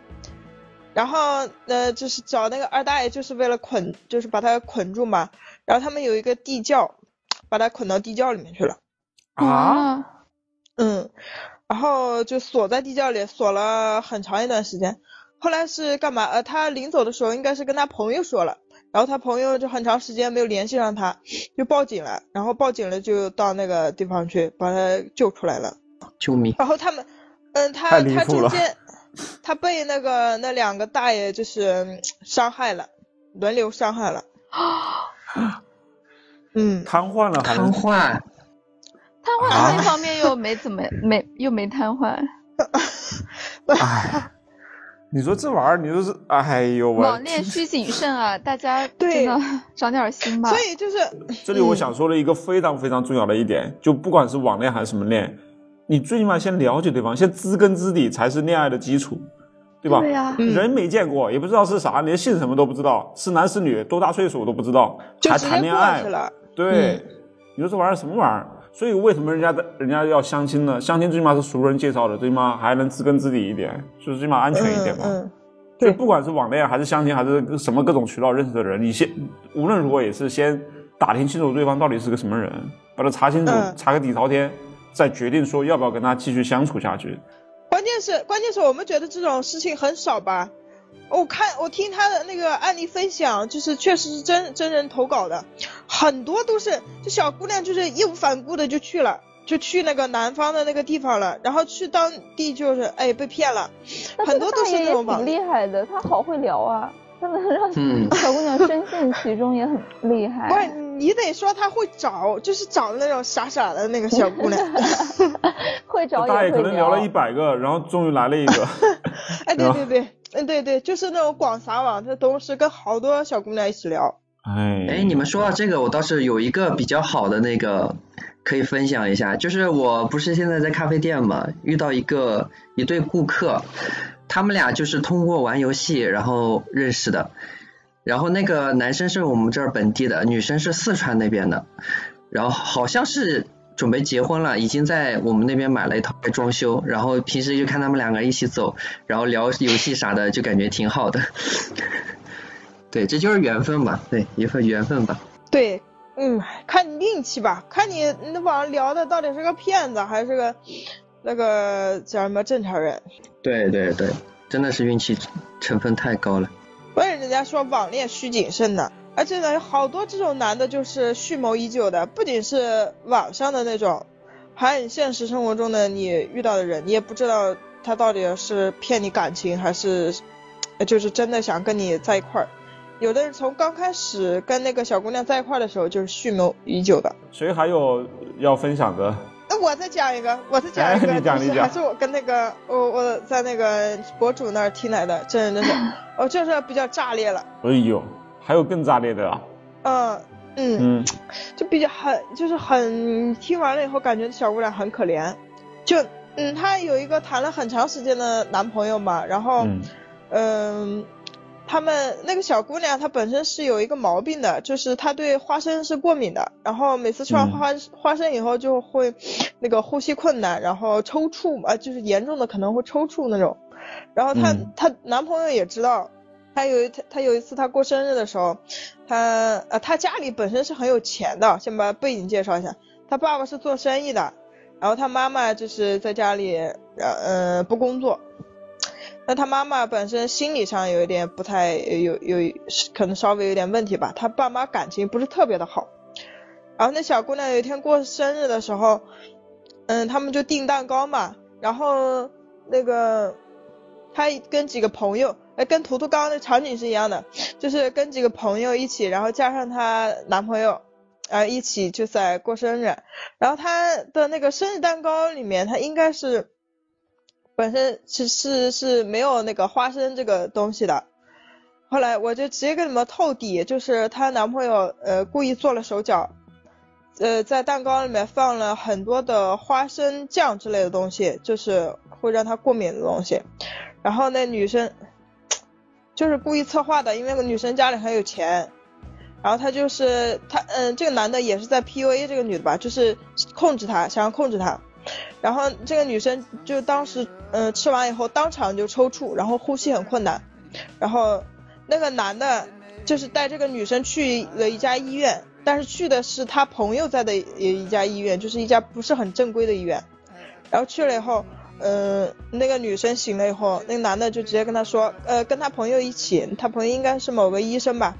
然后呃，就是找那个二大爷，就是为了捆，就是把他捆住嘛。然后他们有一个地窖，把他捆到地窖里面去了。啊？嗯，然后就锁在地窖里，锁了很长一段时间。后来是干嘛？呃，他临走的时候，应该是跟他朋友说了。然后他朋友就很长时间没有联系上他，就报警了。然后报警了，就到那个地方去把他救出来了。救命！然后他们，嗯，他他中间，他被那个那两个大爷就是伤害了，轮流伤害了。(gasps) 嗯，瘫痪了，瘫痪。瘫痪那方面又没怎么没又没瘫痪。(laughs) 哎。你说这玩意儿，你说是，哎呦我。网恋需谨慎啊，大家真的长点心吧。所以就是，这里我想说了一个非常非常重要的一点，就不管是网恋还是什么恋，你最起码先了解对方，先知根知底才是恋爱的基础，对吧？对呀。人没见过，也不知道是啥，连姓什么都不知道，是男是女，多大岁数都不知道，还谈恋爱？对，你说这玩意儿什么玩意儿？所以为什么人家的人家要相亲呢？相亲最起码是熟人介绍的，最起码还能知根知底一点，就是最起码安全一点嘛。嗯。对，不管是网恋还是相亲还是什么各种渠道认识的人，你先无论如何也是先打听清楚对方到底是个什么人，把他查清楚，查个底朝天，再决定说要不要跟他继续相处下去。关键是关键是我们觉得这种事情很少吧？我看我听他的那个案例分享，就是确实是真真人投稿的。很多都是这小姑娘就是义无反顾的就去了。就去那个南方的那个地方了，然后去当地就是哎被骗了，很多都是那种挺厉害的，他好会聊啊，他能让小姑娘深陷其中也很厉害。不是你得说他会找，就是找那种傻傻的那个小姑娘 (laughs) (laughs) 会找大爷可能聊了一百个，然后终于来了一个。(laughs) 哎对对对，嗯对对，就是那种广撒网，他同时跟好多小姑娘一起聊。哎哎，你们说到这个，我倒是有一个比较好的那个。可以分享一下，就是我不是现在在咖啡店嘛，遇到一个一对顾客，他们俩就是通过玩游戏然后认识的，然后那个男生是我们这儿本地的，女生是四川那边的，然后好像是准备结婚了，已经在我们那边买了一套装修，然后平时就看他们两个一起走，然后聊游戏啥的，就感觉挺好的。(laughs) 对，这就是缘分吧，对，一份缘分吧。对。嗯，看你运气吧，看你那网上聊的到底是个骗子还是个那个叫什么正常人？对对对，真的是运气成分太高了。不是人家说网恋需谨慎的，而且呢，好多这种男的就是蓄谋已久的，不仅是网上的那种，还有现实生活中的你遇到的人，你也不知道他到底是骗你感情还是就是真的想跟你在一块儿。有的人从刚开始跟那个小姑娘在一块的时候就是蓄谋已久的。谁还有要分享的？那我再讲一个，我再讲一个，就是还是我跟那个我我在那个博主那儿听来的，真的是，(laughs) 哦，就是比较炸裂了。哎呦，还有更炸裂的啊！嗯嗯嗯，就比较很就是很听完了以后感觉小姑娘很可怜，就嗯她有一个谈了很长时间的男朋友嘛，然后嗯。他们那个小姑娘，她本身是有一个毛病的，就是她对花生是过敏的，然后每次吃完花花生以后就会那个呼吸困难，然后抽搐啊，就是严重的可能会抽搐那种。然后她她男朋友也知道，她有她她有一次她过生日的时候，她呃她家里本身是很有钱的，先把背景介绍一下，她爸爸是做生意的，然后她妈妈就是在家里呃呃不工作。那他妈妈本身心理上有一点不太有有可能稍微有点问题吧，他爸妈感情不是特别的好。然后那小姑娘有一天过生日的时候，嗯，他们就订蛋糕嘛，然后那个她跟几个朋友，哎，跟图图刚刚的场景是一样的，就是跟几个朋友一起，然后加上她男朋友，呃，一起就在过生日。然后她的那个生日蛋糕里面，她应该是。本身是是是没有那个花生这个东西的，后来我就直接跟你们透底，就是她男朋友呃故意做了手脚，呃在蛋糕里面放了很多的花生酱之类的东西，就是会让她过敏的东西。然后那女生就是故意策划的，因为女生家里很有钱，然后他就是他嗯这个男的也是在 PUA 这个女的吧，就是控制她，想要控制她。然后这个女生就当时，嗯，吃完以后当场就抽搐，然后呼吸很困难。然后那个男的，就是带这个女生去了一家医院，但是去的是他朋友在的一家医院，就是一家不是很正规的医院。然后去了以后，嗯，那个女生醒了以后，那个男的就直接跟他说，呃，跟他朋友一起，他朋友应该是某个医生吧，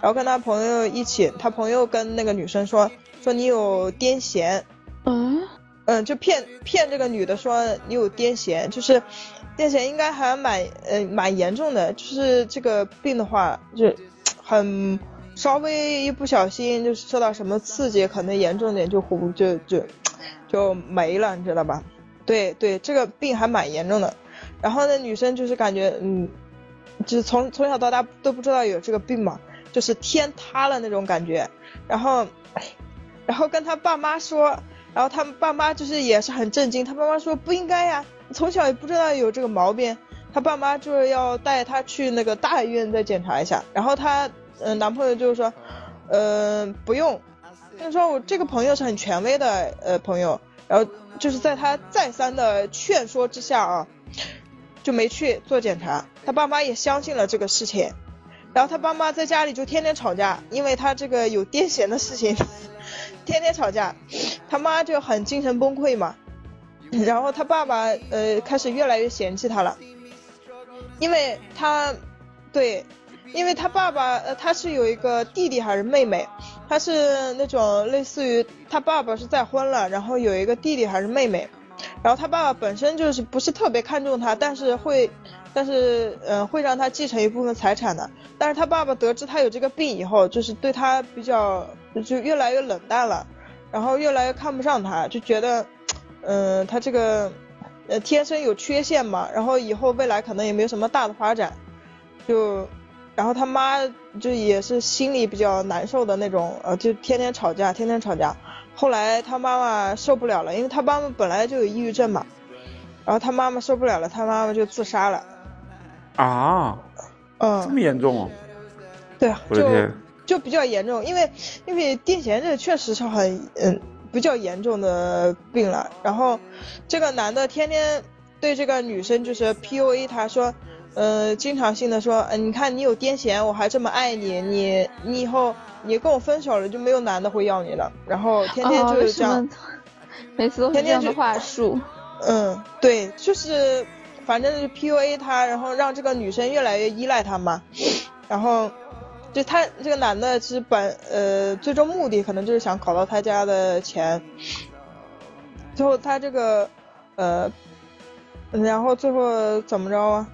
然后跟他朋友一起，他朋友跟那个女生说，说你有癫痫。嗯。嗯，就骗骗这个女的说你有癫痫，就是癫痫应该还蛮呃蛮严重的，就是这个病的话就很稍微一不小心就是受到什么刺激，可能严重点就就就就没了，你知道吧？对对，这个病还蛮严重的。然后那女生就是感觉嗯，就是从从小到大都不知道有这个病嘛，就是天塌了那种感觉。然后然后跟他爸妈说。然后他爸妈就是也是很震惊，他爸妈说不应该呀，从小也不知道有这个毛病，他爸妈就是要带他去那个大医院再检查一下。然后他嗯男朋友就是说，嗯不用，他说我这个朋友是很权威的呃朋友，然后就是在他再三的劝说之下啊，就没去做检查。他爸妈也相信了这个事情，然后他爸妈在家里就天天吵架，因为他这个有癫痫的事情。天天吵架，他妈就很精神崩溃嘛，然后他爸爸呃开始越来越嫌弃他了，因为他，对，因为他爸爸呃他是有一个弟弟还是妹妹，他是那种类似于他爸爸是再婚了，然后有一个弟弟还是妹妹，然后他爸爸本身就是不是特别看重他，但是会，但是呃会让他继承一部分财产的。但是他爸爸得知他有这个病以后，就是对他比较就越来越冷淡了，然后越来越看不上他，就觉得，嗯、他这个呃天生有缺陷嘛，然后以后未来可能也没有什么大的发展，就。然后他妈就也是心里比较难受的那种，呃，就天天吵架，天天吵架。后来他妈妈受不了了，因为他妈妈本来就有抑郁症嘛，然后他妈妈受不了了，他妈妈就自杀了。啊，嗯这嗯，么严重哦！对啊，就我的天，就比较严重，因为因为癫痫这确实是很嗯比较严重的病了。然后这个男的天天对这个女生就是 PUA，他说，呃，经常性的说，嗯、你看你有癫痫，我还这么爱你，你你以后你跟我分手了，就没有男的会要你了。然后天天就是这样么，(laughs) 每次都是天天就这样的话术？嗯，对，就是反正就是 PUA 他，然后让这个女生越来越依赖他嘛，然后就他这个男的其实本呃最终目的可能就是想搞到他家的钱，最后他这个呃，然后最后怎么着啊？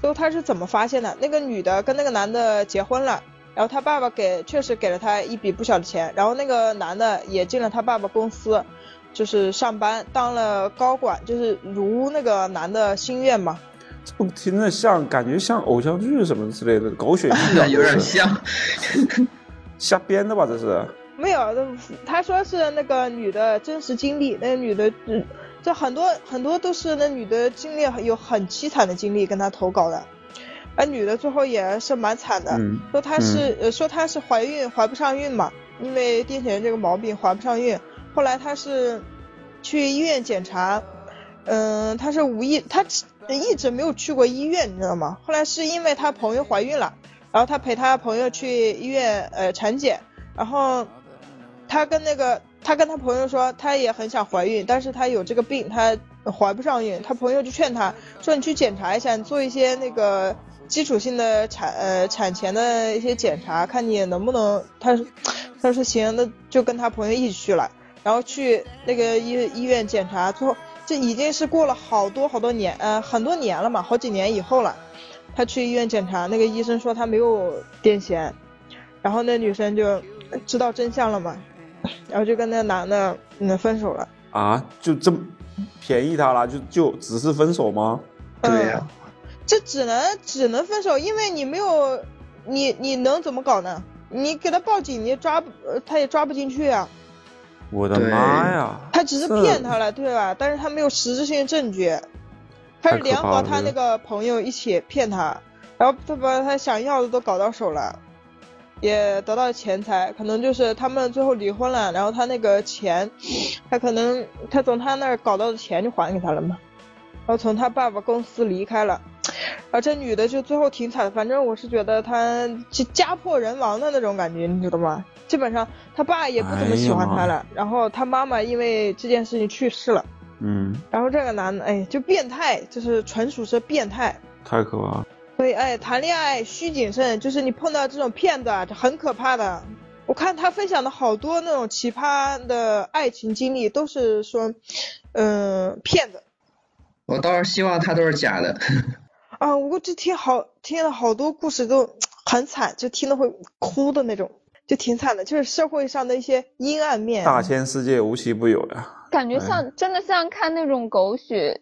最后他是怎么发现的？那个女的跟那个男的结婚了。然后他爸爸给确实给了他一笔不小的钱，然后那个男的也进了他爸爸公司，就是上班当了高管，就是如那个男的心愿嘛。这不听着像，感觉像偶像剧什么之类的狗血剧啊，(laughs) 有点像。瞎编的吧？这是没有，他说是那个女的真实经历，那个女的，嗯，这很多很多都是那女的经历有很凄惨的经历跟他投稿的，而女的最后也是蛮惨的，嗯说她是、呃说她是怀孕怀不上孕嘛，因为癫痫这个毛病怀不上孕，后来她是去医院检查，嗯、她是无意她一直没有去过医院，你知道吗？后来是因为她朋友怀孕了，然后她陪她朋友去医院呃产检，然后她跟那个她跟她朋友说，她也很想怀孕，但是她有这个病，她怀不上孕。她朋友就劝她说，你去检查一下，你做一些那个基础性的产呃产前的一些检查，看你能不能。她说她说行，那就跟她朋友一起去了，然后去那个医医院检查，最后这已经是过了好多好多年，呃很多年了嘛，好几年以后了。他去医院检查，那个医生说他没有癫痫，然后那女生就知道真相了嘛，然后就跟那男的嗯分手了。啊，就这么便宜他了，就就只是分手吗？对呀、嗯这只能只能分手，因为你没有你你能怎么搞呢？你给他报警，你抓他也抓不进去啊。我的妈呀！他只是骗他了，对吧？但是他没有实质性证据，他是联合他那个朋友一起骗他，然后他把他想要的都搞到手了，也得到钱财，可能就是他们最后离婚了，然后他那个钱，他可能他从他那儿搞到的钱就还给他了嘛，然后从他爸爸公司离开了。然后这女的就最后挺惨的，反正我是觉得她就家破人亡的那种感觉，你知道吗？基本上他爸也不怎么喜欢她了，然后他妈妈因为这件事情去世了，嗯，然后这个男的哎就变态，就是纯属是变态。太可怕了。所以哎，谈恋爱需谨慎，就是你碰到这种骗子啊，这很可怕的。我看他分享的好多那种奇葩的爱情经历，都是说，嗯、骗子我倒是希望他都是假的。啊。我这听好听了好多故事都很惨，就听得会哭的那种，就挺惨的，就是社会上的一些阴暗面。大千世界无奇不有呀，感觉哎像真的像看那种狗血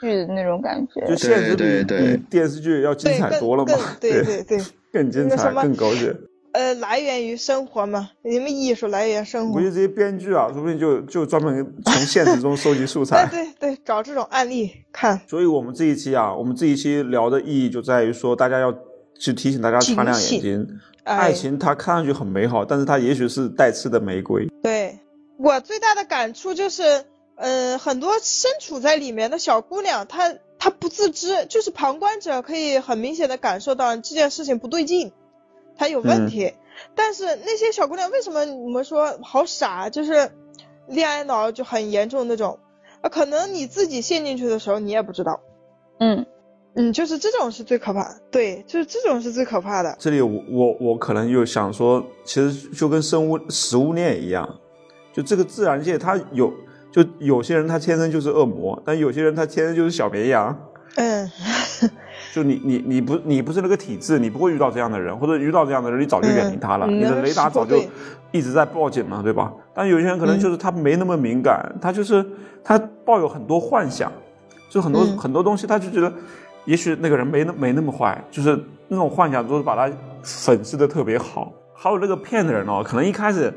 剧的那种感觉。就现实比比电视剧要精彩多了嘛更。对 (laughs) 对对，更精彩，更狗血。呃，来源于生活嘛，你们艺术来源生活我估。计这些编剧啊，说不定就就专门从现实中收集素材。(laughs) 对对对，找这种案例看。所以我们这一期啊，我们这一期聊的意义就在于说，大家要去提醒大家擦亮眼睛。哎爱情它看上去很美好，但是它也许是带刺的玫瑰。对我最大的感触就是，嗯、很多身处在里面的小姑娘，她她不自知，就是旁观者可以很明显的感受到这件事情不对劲，她有问题。但是那些小姑娘为什么我们说好傻，就是恋爱脑就很严重那种，啊，可能你自己陷进去的时候你也不知道。嗯，嗯，就是这种是最可怕的，对，就是这种是最可怕的。这里我我我可能又想说，其实就跟生物食物链一样，就这个自然界它有，就有些人他天生就是恶魔，但有些人他天生就是小绵羊。嗯，(laughs) 就你你你不你不是那个体质，你不会遇到这样的人，或者遇到这样的人，你早就远离他了，嗯你的雷达早就一直在报警嘛，对吧？但有些人可能就是他没那么敏感，他就是他抱有很多幻想，就很多、嗯很多东西，他就觉得也许那个人没那没那么坏，就是那种幻想都是把他粉饰的特别好。还有那个骗的人哦，可能一开始。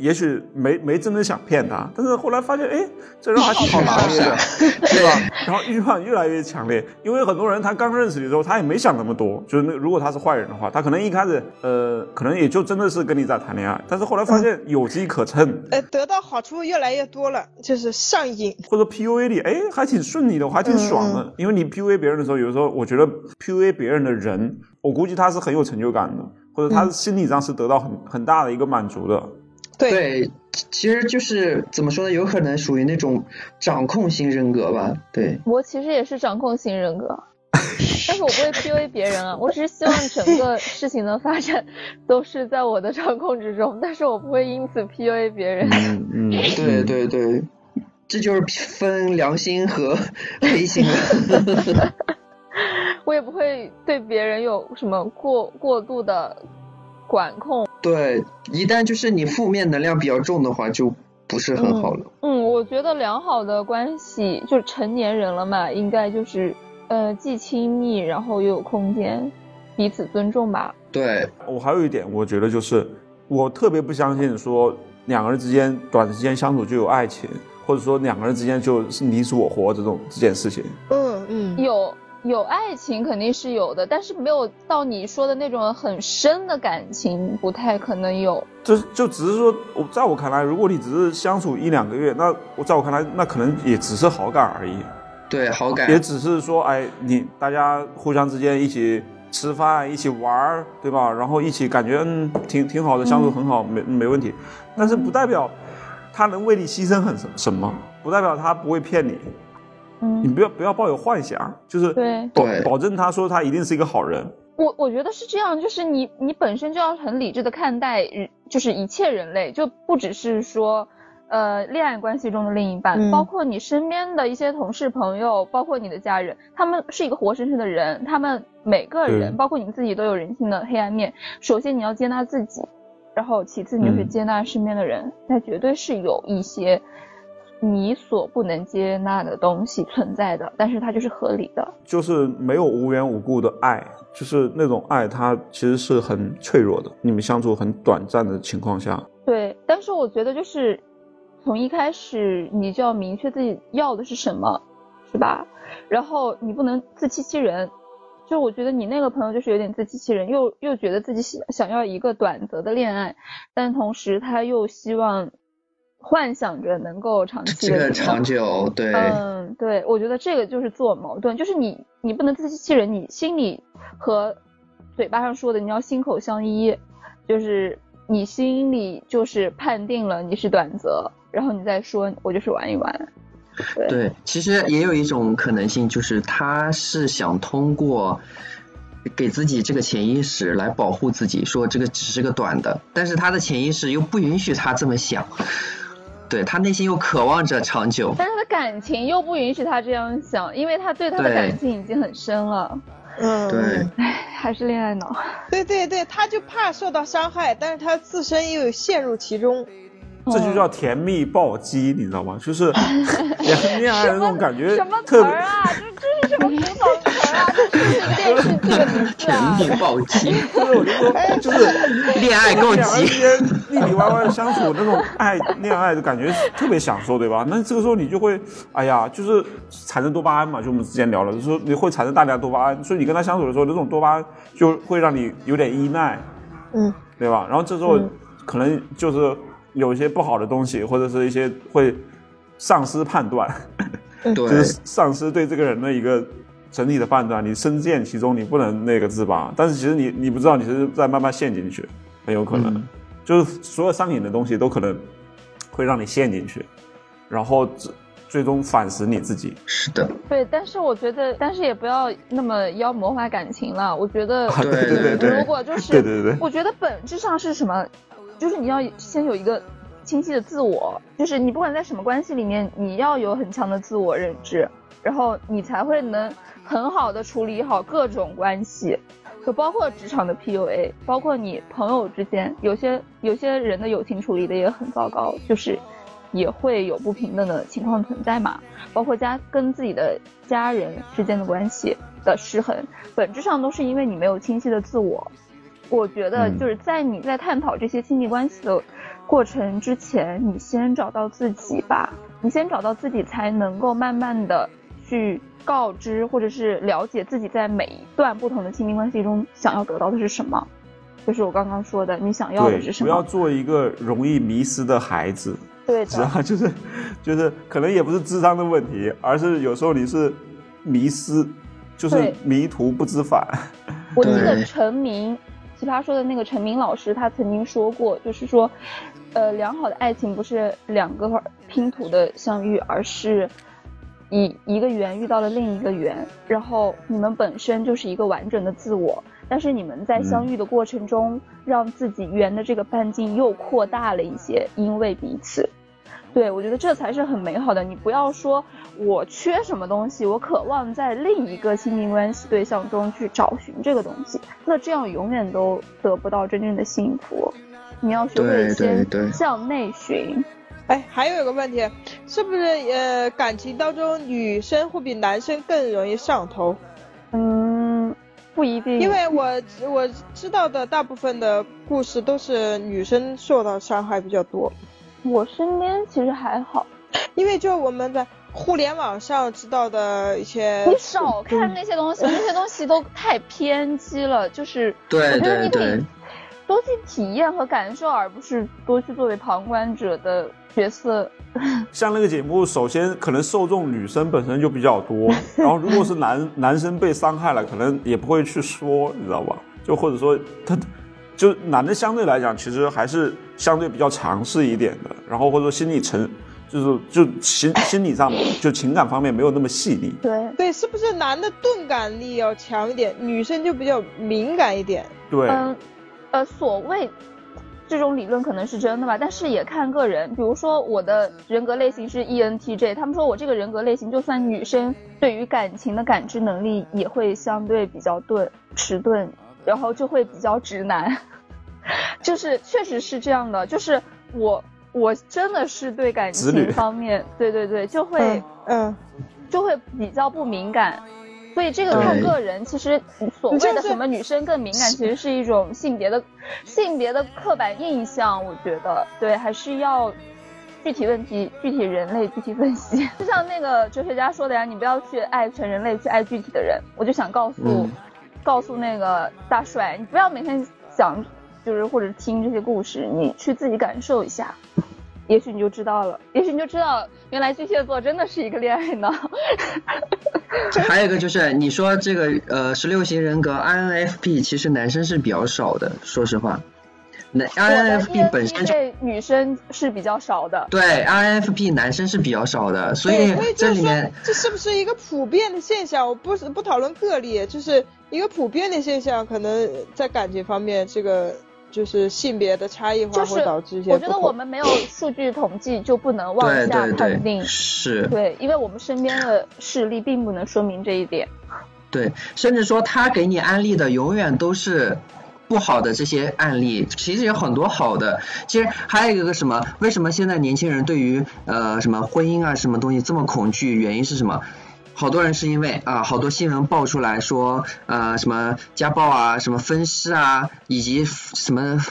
也许没没真的想骗他，但是后来发现，哎，这人还挺好拿捏的，对吧？(laughs) 然后欲望越来越强烈，因为很多人他刚认识你的时候，他也没想那么多，就是那如果他是坏人的话，他可能一开始呃，可能也就真的是跟你在谈恋爱，但是后来发现有机可乘，呃，得到好处越来越多了，就是上瘾。或者 PUA 你，哎，还挺顺利的，我还挺爽的。因为你 PUA 别人的时候，有时候我觉得 PUA 别人的人，我估计他是很有成就感的，或者他心理上是得到很很大的一个满足的。对，对，其实就是怎么说呢？有可能属于那种掌控型人格吧。对，我其实也是掌控型人格，(laughs) 但是我不会 PUA 别人啊，(laughs) 我只是希望整个事情的发展都是在我的掌控之中，但是我不会因此 PUA 别人。嗯嗯，对对对，这就是分良心和黑心了。(laughs) 我也不会对别人有什么过过度的管控。对，一旦就是你负面能量比较重的话，就不是很好了。嗯，我觉得良好的关系，就成年人了嘛，应该就是呃既亲密，然后又有空间，彼此尊重吧。对，我还有一点，我觉得就是我特别不相信说两个人之间短时间相处就有爱情，或者说两个人之间就是你死我活这种这件事情。嗯嗯，有有爱情肯定是有的，但是没有到你说的那种很深的感情，不太可能有。就就只是说，我在我看来，如果你只是相处一两个月，那我在我看来，那可能也只是好感而已，对，好感也只是说，哎，你大家互相之间一起吃饭，一起玩儿，对吧？然后一起感觉嗯挺挺好的，相处很好，没没问题。但是不代表他能为你牺牲很什么，不代表他不会骗你。你嗯，不要不要抱有幻想，就是对保对保证他说他一定是一个好人。我我觉得是这样，就是你你本身就要很理智的看待人，就是一切人类，就不只是说。呃，恋爱关系中的另一半，嗯包括你身边的一些同事朋友，包括你的家人，他们是一个活生生的人，他们每个人，包括你自己都有人性的黑暗面。首先你要接纳自己，然后其次你就去嗯接纳身边的人，那绝对是有一些你所不能接纳的东西存在的，但是它就是合理的。就是没有无缘无故的爱，就是那种爱，它其实是很脆弱的。你们相处很短暂的情况下，对，但是我觉得就是从一开始你就要明确自己要的是什么，是吧？然后你不能自欺欺人。就我觉得你那个朋友就是有点自欺欺人，又又觉得自己想想要一个短则的恋爱，但同时他又希望幻想着能够长期这个的长久，对，嗯，对，我觉得这个就是自我矛盾，就是你你不能自欺欺人，你心里和嘴巴上说的你要心口相依，就是你心里就是判定了你是短则，然后你再说我就是玩一玩，对，对，其实也有一种可能性，就是他是想通过给自己这个潜意识来保护自己，说这个只是个短的，但是他的潜意识又不允许他这么想，对他内心又渴望着长久。但是他的感情又不允许他这样想，因为他对他的感情已经很深了，嗯，对还是恋爱脑。对对对，他就怕受到伤害，但是他自身又有陷入其中。这就叫甜蜜暴击，你知道吗？就是恋 (laughs) 恋爱的那种感觉什么词。啊？这这是什么古早词啊？这是电视甜？蜜暴击，就是我就说，就是恋爱够两个人之急，腻腻歪歪的相处，那种爱恋爱的感觉特别享受，对吧？那这个时候你就会，哎呀，就是产生多巴胺嘛，就我们之前聊了，就说你会产生大量多巴胺，所以你跟他相处的时候，那种多巴胺就会让你有点依赖，嗯，对吧？然后这时候可能就是有一些不好的东西，或者是一些会丧失判断，就是丧失对这个人的一个整体的判断，你深陷其中，你不能那个自拔。但是其实你你不知道，你是在慢慢陷进去，很有可能，嗯就是所有上瘾的东西都可能会让你陷进去，然后最最终反思你自己。是的，对，但是我觉得，但是也不要那么妖魔化感情了。我觉得，对对对对如果就是，对对对我觉得本质上是什么？就是你要先有一个清晰的自我，就是你不管在什么关系里面，你要有很强的自我认知，然后你才会能很好的处理好各种关系，就包括职场的 PUA，包括你朋友之间，有些有些人的友情处理的也很糟糕，就是也会有不平等的情况存在嘛，包括家跟自己的家人之间的关系的失衡，本质上都是因为你没有清晰的自我。我觉得嗯就是在你在探讨这些亲密关系的过程之前，你先找到自己吧，你先找到自己，才能够慢慢的去告知或者是了解自己在每一段不同的亲密关系中想要得到的是什么。就是我刚刚说的，你想要的是，什么不要？做一个容易迷失的孩子。对的，(laughs) 知道，就是就是可能也不是智商的问题，而是有时候你是迷失，就是迷途不知返。(laughs) 我记得陈明，奇葩说的那个陈明老师，他曾经说过，就是说，呃，良好的爱情不是两个拼图的相遇，而是以一个圆遇到了另一个圆，然后你们本身就是一个完整的自我，但是你们在相遇的过程中，让自己圆的这个半径又扩大了一些，因为彼此。对，我觉得这才是很美好的。你不要说我缺什么东西，我渴望在另一个亲密关系对象中去找寻这个东西，那这样永远都得不到真正的幸福。你要学会先向内寻。哎，还有一个问题，是不是呃感情当中女生会比男生更容易上头？嗯，不一定，因为我我知道的大部分的故事都是女生受到伤害比较多，我身边其实还好。因为就我们在互联网上知道的一些，你少看那些东西，(laughs) 那些东西都太偏激了。就是我对觉得你可以对对，多去体验和感受，而不是多去作为旁观者的角色。(laughs) 像那个节目，首先可能受众女生本身就比较多，然后如果是男 (laughs) 男生被伤害了，可能也不会去说，你知道吧？就或者说他，就男的相对来讲，其实还是相对比较强势一点的，然后或者说心理承，就是就心心理上就情感方面没有那么细腻。对，对，是不是男的钝感力要强一点，女生就比较敏感一点？对，嗯，呃，所谓这种理论可能是真的吧，但是也看个人。比如说我的人格类型是 E ENTJ，他们说我这个人格类型，就算女生对于感情的感知能力也会相对比较钝、迟钝，然后就会比较直男。(laughs) 就是确实是这样的，就是我我真的是对感情方面，对对对，就会。嗯嗯，就会比较不敏感，所以这个看个人。其实所谓的什么女生更敏感，其实是一种性别的 (laughs) 性别的刻板印象。我觉得对，还是要具体问题、具体人类具体分析。就像那个哲学家说的呀，你不要去爱全人类，去爱具体的人。我就想告诉、嗯告诉那个大帅，你不要每天想就是或者听这些故事，你去自己感受一下。也许你就知道了，也许你就知道，原来巨蟹座真的是一个恋爱脑。(laughs) 还有一个就是你说这个呃十六型人格 INFP，其实男生是比较少的，说实话，男 INFP 本身就女生是比较少的，对 INFP 男生是比较少的，所以这里面，这是不是一个普遍的现象？我不是不讨论个例，就是一个普遍的现象，可能在感情方面，这个就是性别的差异化就是会导致一些我觉得我们没有数据统计就不能妄对下对判定对，，是。对，因为我们身边的事例并不能说明这一点。对，甚至说他给你安利的永远都是不好的这些案例，其实有很多好的。其实还有一个什么，为什么现在年轻人对于呃什么婚姻啊什么东西这么恐惧？原因是什么？好多人是因为啊，好多新闻爆出来说，呃，什么家暴啊，什么分尸啊，以及什么，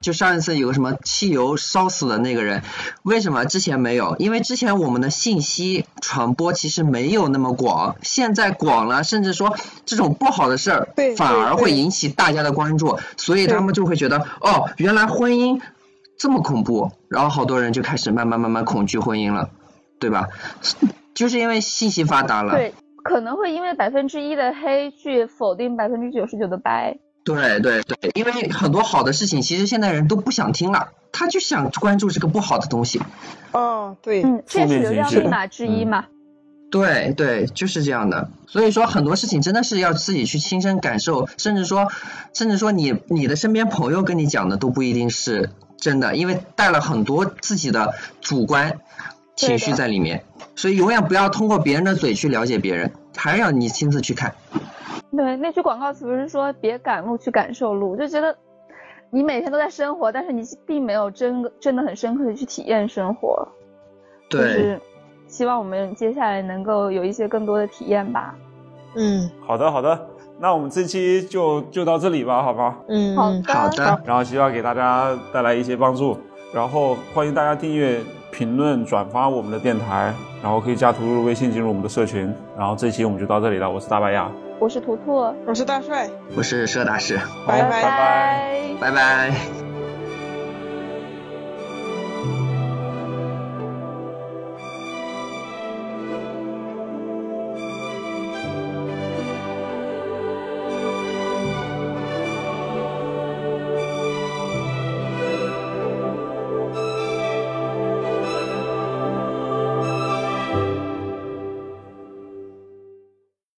就上一次有个什么汽油烧死的那个人，为什么之前没有？因为之前我们的信息传播其实没有那么广，现在广了，甚至说这种不好的事儿反而会引起大家的关注，所以他们就会觉得，哦，原来婚姻这么恐怖，然后好多人就开始慢慢慢慢恐惧婚姻了，对吧？就是因为信息发达了。对，可能会因为百分之一的黑去否定百分之九十九的白。对对对，因为很多好的事情，其实现在人都不想听了，他就想关注这个不好的东西。哦，对，嗯，这也是流量密码之一嘛。对对，就是这样的。所以说很多事情真的是要自己去亲身感受，甚至说，甚至说你你的身边朋友跟你讲的都不一定是真的，因为带了很多自己的主观情绪在里面。所以永远不要通过别人的嘴去了解别人，还是要你亲自去看。对，那句广告词不是说别赶路去感受路，就觉得你每天都在生活，但是你并没有真真的很深刻的去体验生活。就对，是希望我们接下来能够有一些更多的体验吧。嗯好的好的，那我们这期就就到这里吧，好吗？嗯，好的，好的，然后希望给大家带来一些帮助，然后欢迎大家订阅、评论、转发我们的电台，然后可以加图图的微信进入我们的社群。然后这期我们就到这里了，我是大白牙，我是图图，我是大帅，我是佘大师，拜拜。拜拜。拜拜。